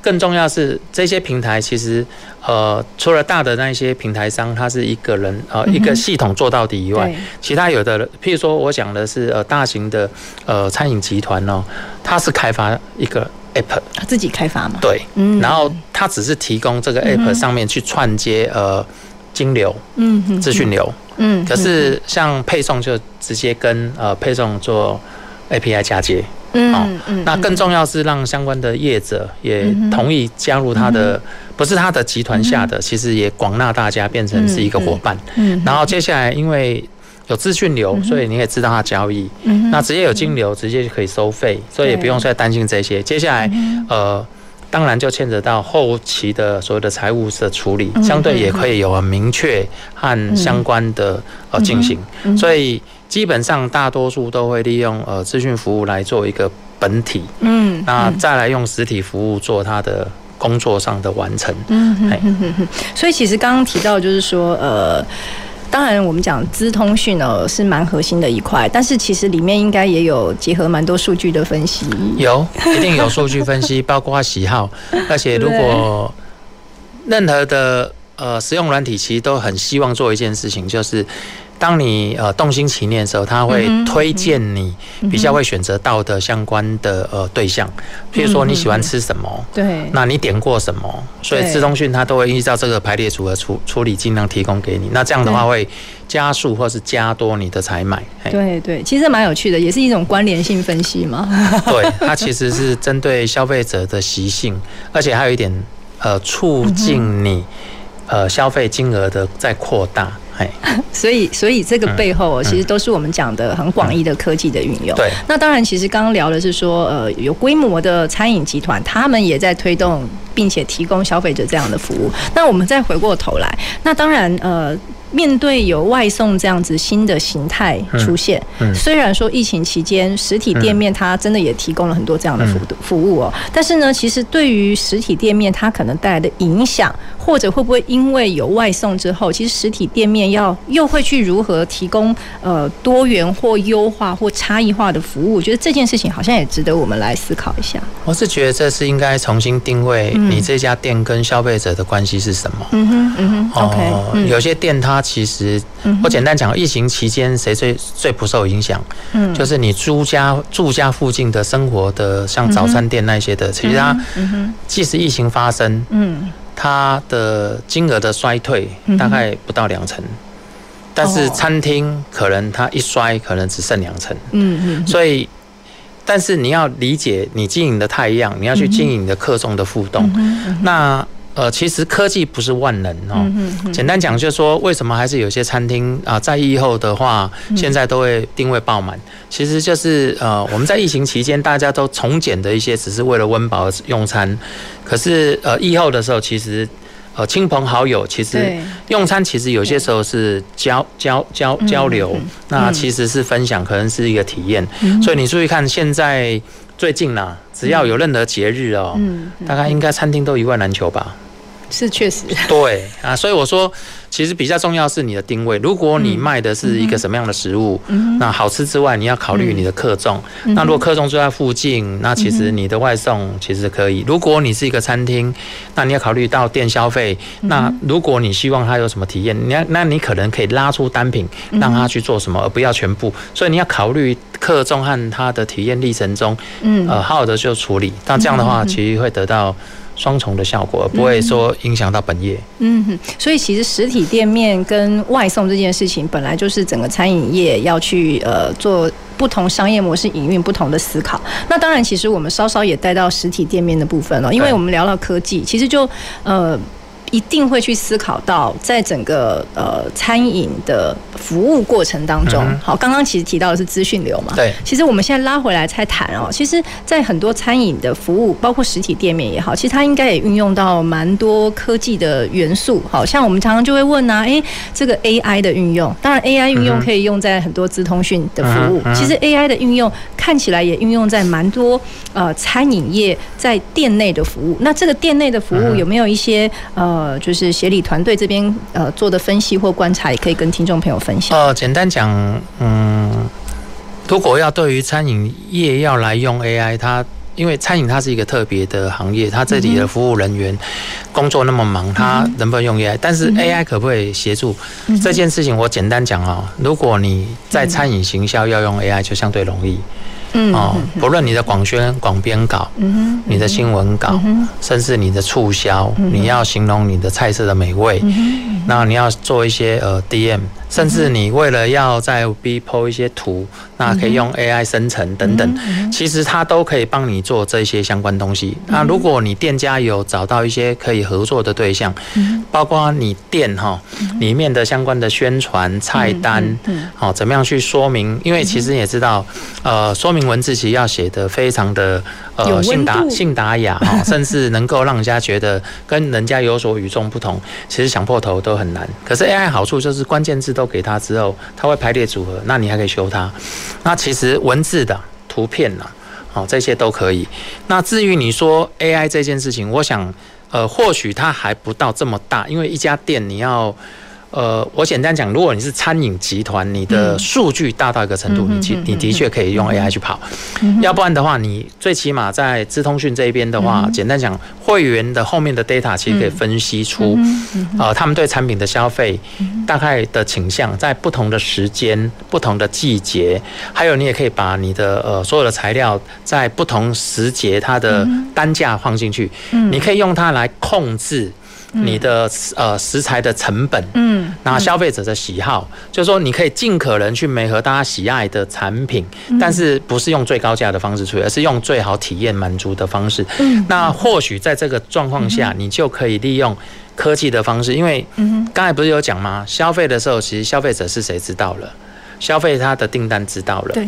更重要是这些平台，其实呃，除了大的那些平台商，它是一个人呃一个系统做到底以外，其他有的，譬如说我讲的是呃大型的呃餐饮集团哦，它是开发一个 app，他自己开发嘛？对，然后它只是提供这个 app 上面去串接呃金流，嗯，资讯流，嗯，可是像配送就直接跟呃配送做 API 嫁接。嗯嗯，那更重要是让相关的业者也同意加入他的，不是他的集团下的，其实也广纳大家变成是一个伙伴。嗯，然后接下来因为有资讯流，所以你也知道他交易。嗯，那直接有金流，直接就可以收费，所以也不用再担心这些。接下来，呃，当然就牵扯到后期的所有的财务的处理，相对也可以有很明确和相关的呃进行。所以。基本上大多数都会利用呃资讯服务来做一个本体，嗯，那再来用实体服务做它的工作上的完成，嗯哼哼哼。所以其实刚刚提到就是说，呃，当然我们讲资通讯呢是蛮核心的一块，但是其实里面应该也有结合蛮多数据的分析，有，一定有数据分析，(laughs) 包括喜好，而且如果任何的呃使用软体，其实都很希望做一件事情，就是。当你呃动心起念的时候，他会推荐你比较会选择到的相关的呃对象，譬如说你喜欢吃什么，对，那你点过什么，所以资通讯它都会依照这个排列组合处处理，尽量提供给你。那这样的话会加速或是加多你的采买。对对，其实蛮有趣的，也是一种关联性分析嘛。对，它其实是针对消费者的习性，而且还有一点呃促进你呃消费金额的再扩大。(laughs) 所以，所以这个背后其实都是我们讲的很广义的科技的运用。对，那当然，其实刚刚聊的是说，呃，有规模的餐饮集团，他们也在推动，并且提供消费者这样的服务。那我们再回过头来，那当然，呃。面对有外送这样子新的形态出现，虽然说疫情期间实体店面它真的也提供了很多这样的服服务哦，但是呢，其实对于实体店面它可能带来的影响，或者会不会因为有外送之后，其实实体店面要又会去如何提供呃多元或优化或差异化的服务？我觉得这件事情好像也值得我们来思考一下。我是觉得这是应该重新定位你这家店跟消费者的关系是什么？嗯哼，嗯哼，OK，有些店它。其实，我简单讲，疫情期间谁最最不受影响？嗯，就是你租家住家附近的生活的，像早餐店那些的，其实它，即使疫情发生，嗯，它的金额的衰退大概不到两成，但是餐厅可能它一衰，可能只剩两成，嗯嗯，所以，但是你要理解，你经营的太一样，你要去经营你的客众的互动，那。呃，其实科技不是万能哦。简单讲，就是说，为什么还是有些餐厅啊，在疫后的话，现在都会定位爆满？其实就是呃，我们在疫情期间，大家都从简的一些，只是为了温饱用餐。可是呃，疫后的时候，其实呃，亲朋好友其实用餐，其实有些时候是交交交交流，那其实是分享，可能是一个体验。所以你注意看，现在最近呢，只要有任何节日哦，大概应该餐厅都一万难求吧。是确实，(laughs) 对啊，所以我说，其实比较重要是你的定位。如果你卖的是一个什么样的食物，那好吃之外，你要考虑你的客众。那如果客重就在附近，那其实你的外送其实可以。如果你是一个餐厅，那你要考虑到店消费。那如果你希望他有什么体验，你要，那你可能可以拉出单品让他去做什么，而不要全部。所以你要考虑客重和他的体验历程中，嗯呃，好好的就处理。那这样的话，其实会得到。双重的效果，不会说影响到本业。嗯哼，所以其实实体店面跟外送这件事情，本来就是整个餐饮业要去呃做不同商业模式营运不同的思考。那当然，其实我们稍稍也带到实体店面的部分了，因为我们聊到科技，其实就呃。一定会去思考到，在整个呃餐饮的服务过程当中，好，刚刚其实提到的是资讯流嘛，对，其实我们现在拉回来再谈哦，其实，在很多餐饮的服务，包括实体店面也好，其实它应该也运用到蛮多科技的元素，好像我们常常就会问啊，诶，这个 AI 的运用，当然 AI 运用可以用在很多资通讯的服务，其实 AI 的运用看起来也运用在蛮多呃餐饮业在店内的服务，那这个店内的服务有没有一些呃？呃，就是协理团队这边呃做的分析或观察，也可以跟听众朋友分享。呃，简单讲，嗯，如果要对于餐饮业要来用 AI，它因为餐饮它是一个特别的行业，它这里的服务人员工作那么忙，它能不能用 AI？但是 AI 可不可以协助这件事情？我简单讲啊，如果你在餐饮行销要用 AI，就相对容易。哦，不论你的广宣、广编稿，嗯你的新闻稿，甚至你的促销，你要形容你的菜色的美味，那你要做一些呃 DM。甚至你为了要在 B PO 一些图，那可以用 AI 生成等等，其实它都可以帮你做这些相关东西。那如果你店家有找到一些可以合作的对象，包括你店哈里面的相关的宣传菜单，好怎么样去说明？因为其实你也知道，呃，说明文字其实要写的非常的呃信达信达雅哈，(laughs) 甚至能够让人家觉得跟人家有所与众不同，其实想破头都很难。可是 AI 好处就是关键字都。给他之后，他会排列组合，那你还可以修它。那其实文字的、图片呐，好，这些都可以。那至于你说 AI 这件事情，我想，呃，或许它还不到这么大，因为一家店你要。呃，我简单讲，如果你是餐饮集团，你的数据大到一个程度，你其你的确可以用 AI 去跑。要不然的话，你最起码在资通讯这一边的话，简单讲，会员的后面的 data 其实可以分析出，呃，他们对产品的消费大概的倾向，在不同的时间、不同的季节，还有你也可以把你的呃所有的材料在不同时节它的单价放进去，你可以用它来控制。你的呃食材的成本，嗯，那消费者的喜好，就是说你可以尽可能去媒合大家喜爱的产品，但是不是用最高价的方式处理，而是用最好体验满足的方式。嗯，那或许在这个状况下，你就可以利用科技的方式，因为刚才不是有讲吗？消费的时候，其实消费者是谁知道了？消费他的订单知道了。对。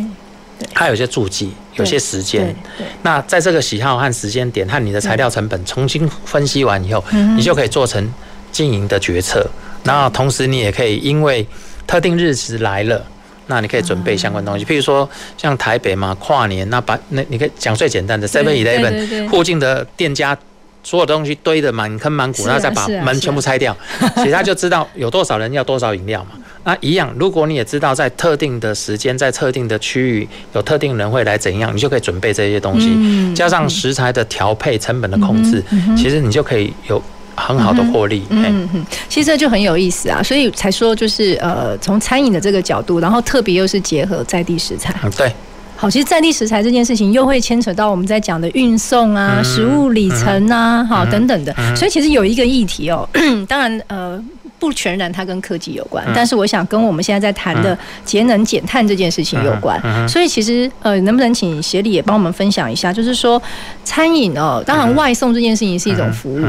它有些注记，有些时间。那在这个喜好和时间点和你的材料成本重新分析完以后，你就可以做成经营的决策。然后同时你也可以因为特定日子来了，那你可以准备相关东西。譬如说像台北嘛，跨年，那把那你可以讲最简单的 Seven Eleven 附近的店家。所有东西堆得满坑满谷，然后再把门全部拆掉，其实他就知道有多少人要多少饮料嘛。那一样，如果你也知道在特定的时间、在特定的区域有特定人会来怎样，你就可以准备这些东西，加上食材的调配、成本的控制，其实你就可以有很好的获利。嗯嗯，其实这就很有意思啊，所以才说就是呃，从餐饮的这个角度，然后特别又是结合在地食材。嗯，对。好，其实在地食材这件事情又会牵扯到我们在讲的运送啊、食物里程啊、好等等的，所以其实有一个议题哦，(clears throat) 当然呃。不全然它跟科技有关，但是我想跟我们现在在谈的节能减碳这件事情有关。所以其实呃，能不能请协理也帮我们分享一下？就是说餐饮哦，当然外送这件事情是一种服务，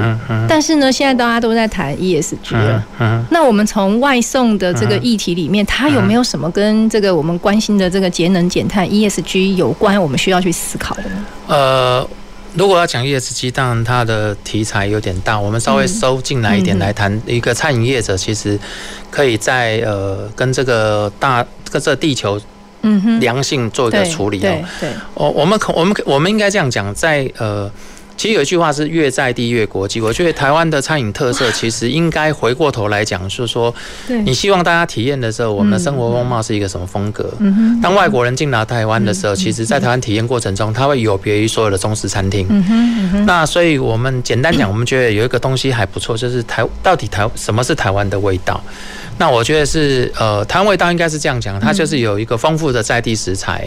但是呢，现在大家都在谈 ESG 了。那我们从外送的这个议题里面，它有没有什么跟这个我们关心的这个节能减碳 ESG 有关？我们需要去思考的呢？呃。如果要讲 ESG，当然它的题材有点大，我们稍微收进来一点来谈。一个餐饮业者其实可以在呃跟这个大跟这个地球良性做一个处理哦。对，我我们可我们我们应该这样讲，在呃。其实有一句话是越在地越国际。我觉得台湾的餐饮特色其实应该回过头来讲，就是说，你希望大家体验的时候，我们的生活风貌是一个什么风格？当外国人进来台湾的时候，其实在台湾体验过程中，它会有别于所有的中式餐厅。那所以我们简单讲，我们觉得有一个东西还不错，就是台到底台什么是台湾的味道？那我觉得是呃，台湾味道应该是这样讲，它就是有一个丰富的在地食材。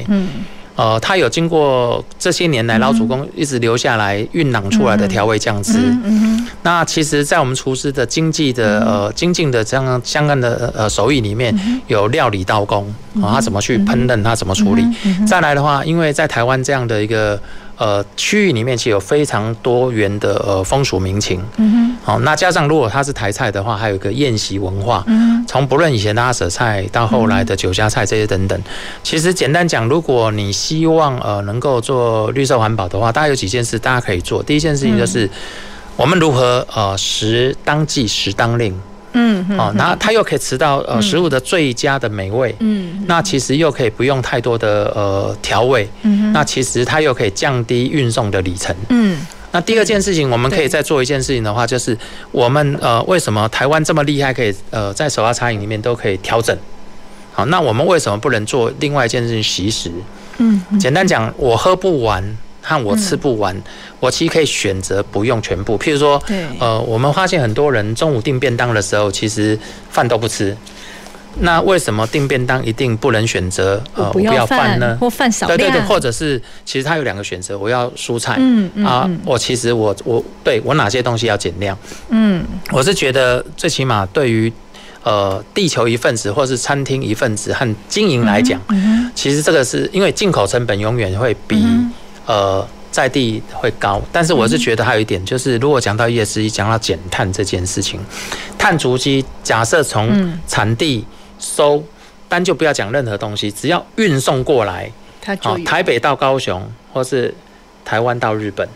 呃，它有经过这些年来老祖公一直留下来酝酿出来的调味酱汁。嗯嗯。那其实，在我们厨师的经济的呃精进的这样相关的呃手艺里面，有料理刀工啊，他怎么去烹饪，他怎么处理。再来的话，因为在台湾这样的一个。呃，区域里面其实有非常多元的呃风俗民情，嗯哼，好，那加上如果它是台菜的话，还有一个宴席文化，嗯，从不论以前的阿舍菜到后来的酒家菜这些等等，其实简单讲，如果你希望呃能够做绿色环保的话，大概有几件事大家可以做。第一件事情就是我们如何呃食当季食当令。嗯，哦，那它又可以吃到呃食物的最佳的美味，嗯，那其实又可以不用太多的呃调味，嗯，那其实它又可以降低运送的里程，嗯，那第二件事情，我们可以再做一件事情的话，就是我们呃为什么台湾这么厉害，可以呃在手摇茶饮里面都可以调整，好，那我们为什么不能做另外一件事情惜食？嗯，简单讲，我喝不完。和我吃不完，嗯、我其实可以选择不用全部。譬如说，呃，我们发现很多人中午订便当的时候，其实饭都不吃。那为什么订便当一定不能选择呃我不要饭呢？或饭少量？对对对，或者是其实它有两个选择，我要蔬菜。嗯嗯啊，我其实我我对我哪些东西要减量？嗯，我是觉得最起码对于呃地球一份子，或是餐厅一份子和经营来讲，嗯、其实这个是因为进口成本永远会比。嗯呃，在地会高，但是我是觉得还有一点，就是如果讲到 ESG，讲到减碳这件事情，碳足迹假设从产地收，单就不要讲任何东西，只要运送过来，好，台北到高雄，或是台湾到日本，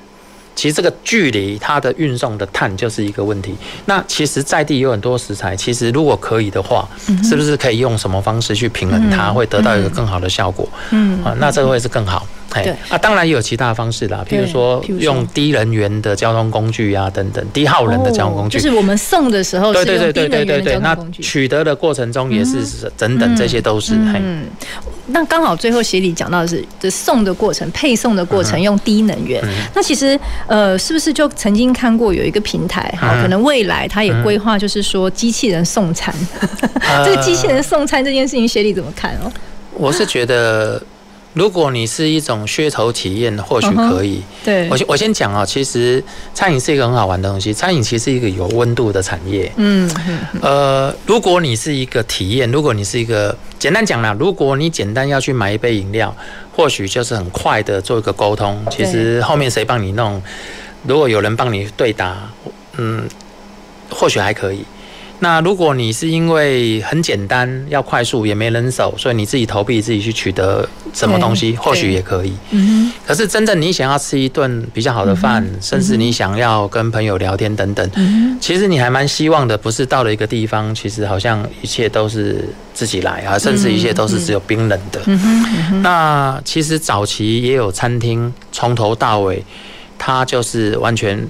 其实这个距离它的运送的碳就是一个问题。那其实在地有很多食材，其实如果可以的话，是不是可以用什么方式去平衡它，会得到一个更好的效果？嗯，啊，那这个会是更好。对啊，当然也有其他的方式啦，譬如说用低能源的交通工具啊，等等，低耗能的交通工具。就是我们送的时候，对对对对对对对，那取得的过程中也是等等，这些都是。嗯，那刚好最后协理讲到的是，这送的过程、配送的过程用低能源。那其实呃，是不是就曾经看过有一个平台，好，可能未来它也规划，就是说机器人送餐。(laughs) 这个机器人送餐这件事情，协理怎么看哦？我是觉得。如果你是一种噱头体验，或许可以。对，我先我先讲啊，其实餐饮是一个很好玩的东西。餐饮其实是一个有温度的产业。嗯，呃，如果你是一个体验，如果你是一个简单讲啦，如果你简单要去买一杯饮料，或许就是很快的做一个沟通。其实后面谁帮你弄，如果有人帮你对答，嗯，或许还可以。那如果你是因为很简单要快速也没人手，所以你自己投币自己去取得什么东西，或许也可以。嗯。可是真正你想要吃一顿比较好的饭，甚至你想要跟朋友聊天等等，其实你还蛮希望的，不是到了一个地方，其实好像一切都是自己来啊，甚至一切都是只有冰冷的。那其实早期也有餐厅，从头到尾，它就是完全。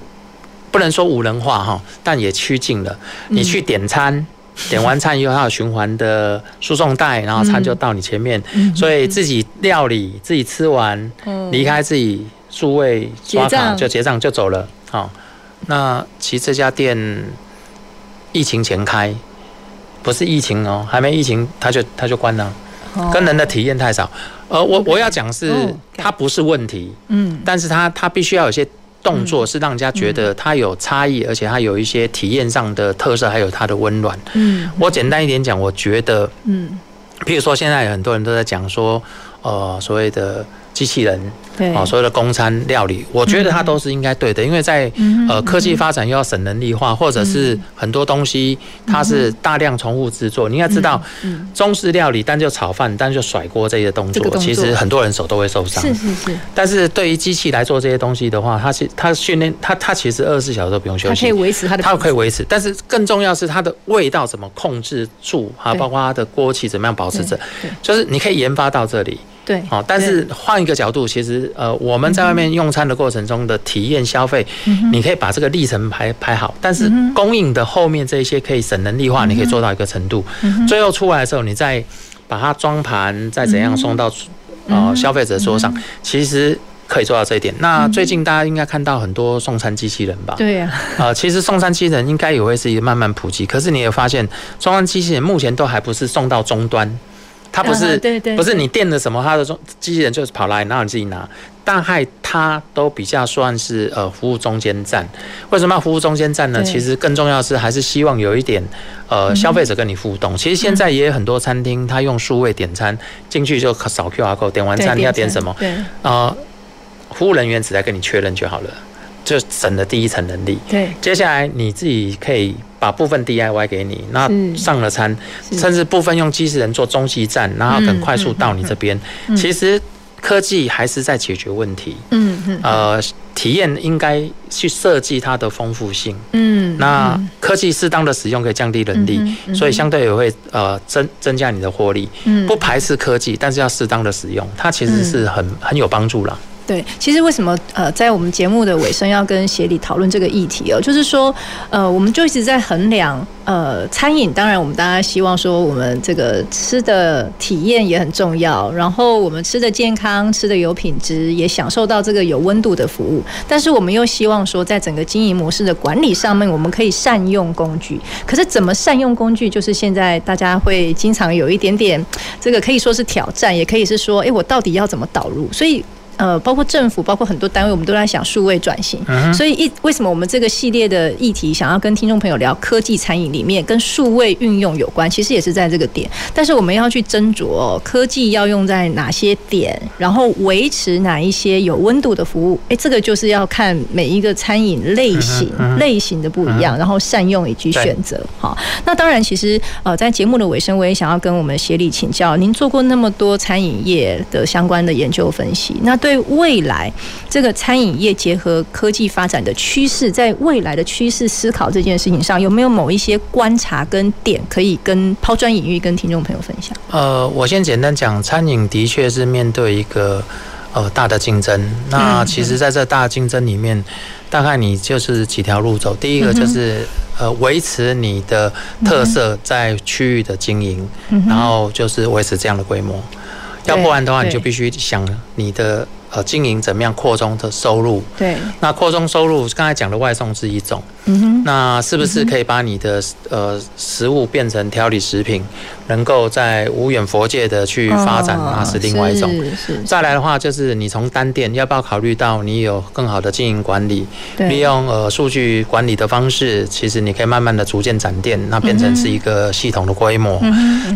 不能说无人化哈，但也趋近了。你去点餐，(laughs) 点完餐以后，它有循环的输送带，然后餐就到你前面。所以自己料理，自己吃完，离开自己数位刷卡就结账就走了。好，那其实这家店疫情前开，不是疫情哦，还没疫情，它就它就关了，跟人的体验太少。呃，我我要讲是它不是问题，嗯，但是它它必须要有些。动作是让人家觉得它有差异，而且它有一些体验上的特色，还有它的温暖。嗯，我简单一点讲，我觉得，嗯，譬如说现在很多人都在讲说，呃，所谓的。机器人，对，啊，所有的公餐料理，我觉得它都是应该对的，因为在呃科技发展又要省人力化，或者是很多东西它是大量重复制作。你要知道，中式料理单就炒饭，单就甩锅这些动作，其实很多人手都会受伤。是是是。但是对于机器来做这些东西的话，它是它训练它它其实二十四小时都不用休息，它可以维持它的，它可以维持。但是更重要是它的味道怎么控制住，还有包括它的锅气怎么样保持着，就是你可以研发到这里。对，好，但是换一个角度，其实呃，我们在外面用餐的过程中的体验消费，你可以把这个历程排排好，但是供应的后面这些可以省人力化，你可以做到一个程度，最后出来的时候，你再把它装盘，再怎样送到呃消费者桌上，其实可以做到这一点。那最近大家应该看到很多送餐机器人吧？对呀，呃，其实送餐机器人应该也会是一个慢慢普及，可是你也发现，送餐机器人目前都还不是送到终端。它不是、啊、对对，不是你垫的什么，它的中机器人就是跑来，然后你自己拿。大概它都比较算是呃服务中间站。为什么要服务中间站呢？其实更重要的是还是希望有一点呃消费者跟你互动。其实现在也有很多餐厅，它用数位点餐进去就扫 QR code，点完餐你要点什么？对，呃，服务人员只在跟你确认就好了，就省了第一层能力。对，接下来你自己可以把部分 DIY 给你，那上了餐，甚至部分用机器人做中继站，然后很快速到你这边。其实。科技还是在解决问题，嗯嗯，呃，体验应该去设计它的丰富性，嗯，那科技适当的使用可以降低人力，所以相对也会呃增增加你的获利，嗯，不排斥科技，但是要适当的使用，它其实是很很有帮助啦。对，其实为什么呃，在我们节目的尾声要跟协理讨论这个议题哦，就是说呃，我们就一直在衡量呃，餐饮，当然我们大家希望说我们这个吃的体验也很重要，然后我们吃的健康，吃的有品质，也享受到这个有温度的服务，但是我们又希望说，在整个经营模式的管理上面，我们可以善用工具。可是怎么善用工具，就是现在大家会经常有一点点这个可以说是挑战，也可以是说，哎，我到底要怎么导入？所以。呃，包括政府，包括很多单位，我们都在想数位转型。Uh. 所以一为什么我们这个系列的议题想要跟听众朋友聊科技餐饮里面跟数位运用有关，其实也是在这个点。但是我们要去斟酌哦，科技要用在哪些点，然后维持哪一些有温度的服务。哎，这个就是要看每一个餐饮类型、uh. 类型的不一样，然后善用以及选择。好，那当然，其实呃，在节目的尾声，我也想要跟我们协理请教，您做过那么多餐饮业的相关的研究分析，那。对未来这个餐饮业结合科技发展的趋势，在未来的趋势思考这件事情上，有没有某一些观察跟点可以跟抛砖引玉，跟听众朋友分享？呃，我先简单讲，餐饮的确是面对一个呃大的竞争。那其实，在这大竞争里面，大概你就是几条路走。第一个就是呃维持你的特色在区域的经营，然后就是维持这样的规模。要不然的话，你就必须想你的。呃，经营怎么样扩充的收入？对，那扩充收入，刚才讲的外送是一种。那是不是可以把你的呃食物变成调理食品，能够在无远佛界的去发展？那是另外一种。再来的话，就是你从单店要不要考虑到你有更好的经营管理？利用呃数据管理的方式，其实你可以慢慢的逐渐展店，那变成是一个系统的规模。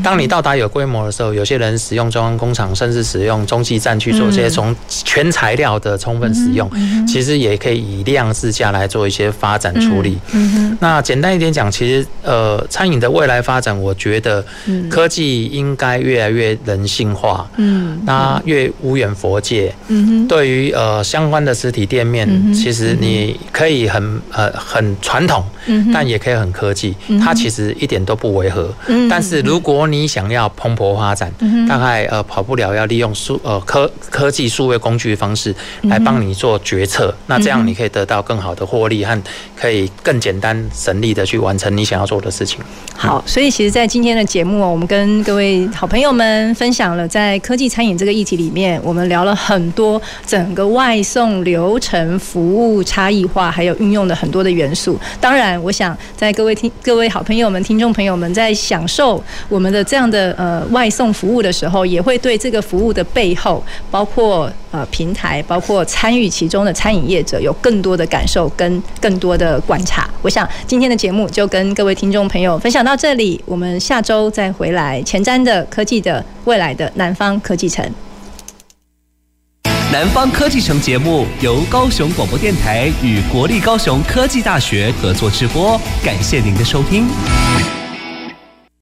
当你到达有规模的时候，有些人使用中央工厂，甚至使用中继站去做这些从全材料的充分使用，其实也可以以量制价来做一些发展处理。嗯哼，那简单一点讲，其实呃，餐饮的未来发展，我觉得科技应该越来越人性化，嗯，那越无远佛界，嗯哼，对于呃相关的实体店面，其实你可以很呃很传统，嗯，但也可以很科技，它其实一点都不违和，嗯，但是如果你想要蓬勃发展，大概呃跑不了，要利用数呃科科技数位工具的方式来帮你做决策，那这样你可以得到更好的获利和可以。更简单省力的去完成你想要做的事情。好，所以其实，在今天的节目哦，我们跟各位好朋友们分享了在科技餐饮这个议题里面，我们聊了很多整个外送流程服务差异化，还有运用的很多的元素。当然，我想在各位听各位好朋友们、听众朋友们在享受我们的这样的呃外送服务的时候，也会对这个服务的背后，包括呃平台，包括参与其中的餐饮业者，有更多的感受跟更多的管观察。我想今天的节目就跟各位听众朋友分享到这里，我们下周再回来前瞻的科技的未来的南方科技城。南方科技城节目由高雄广播电台与国立高雄科技大学合作直播，感谢您的收听。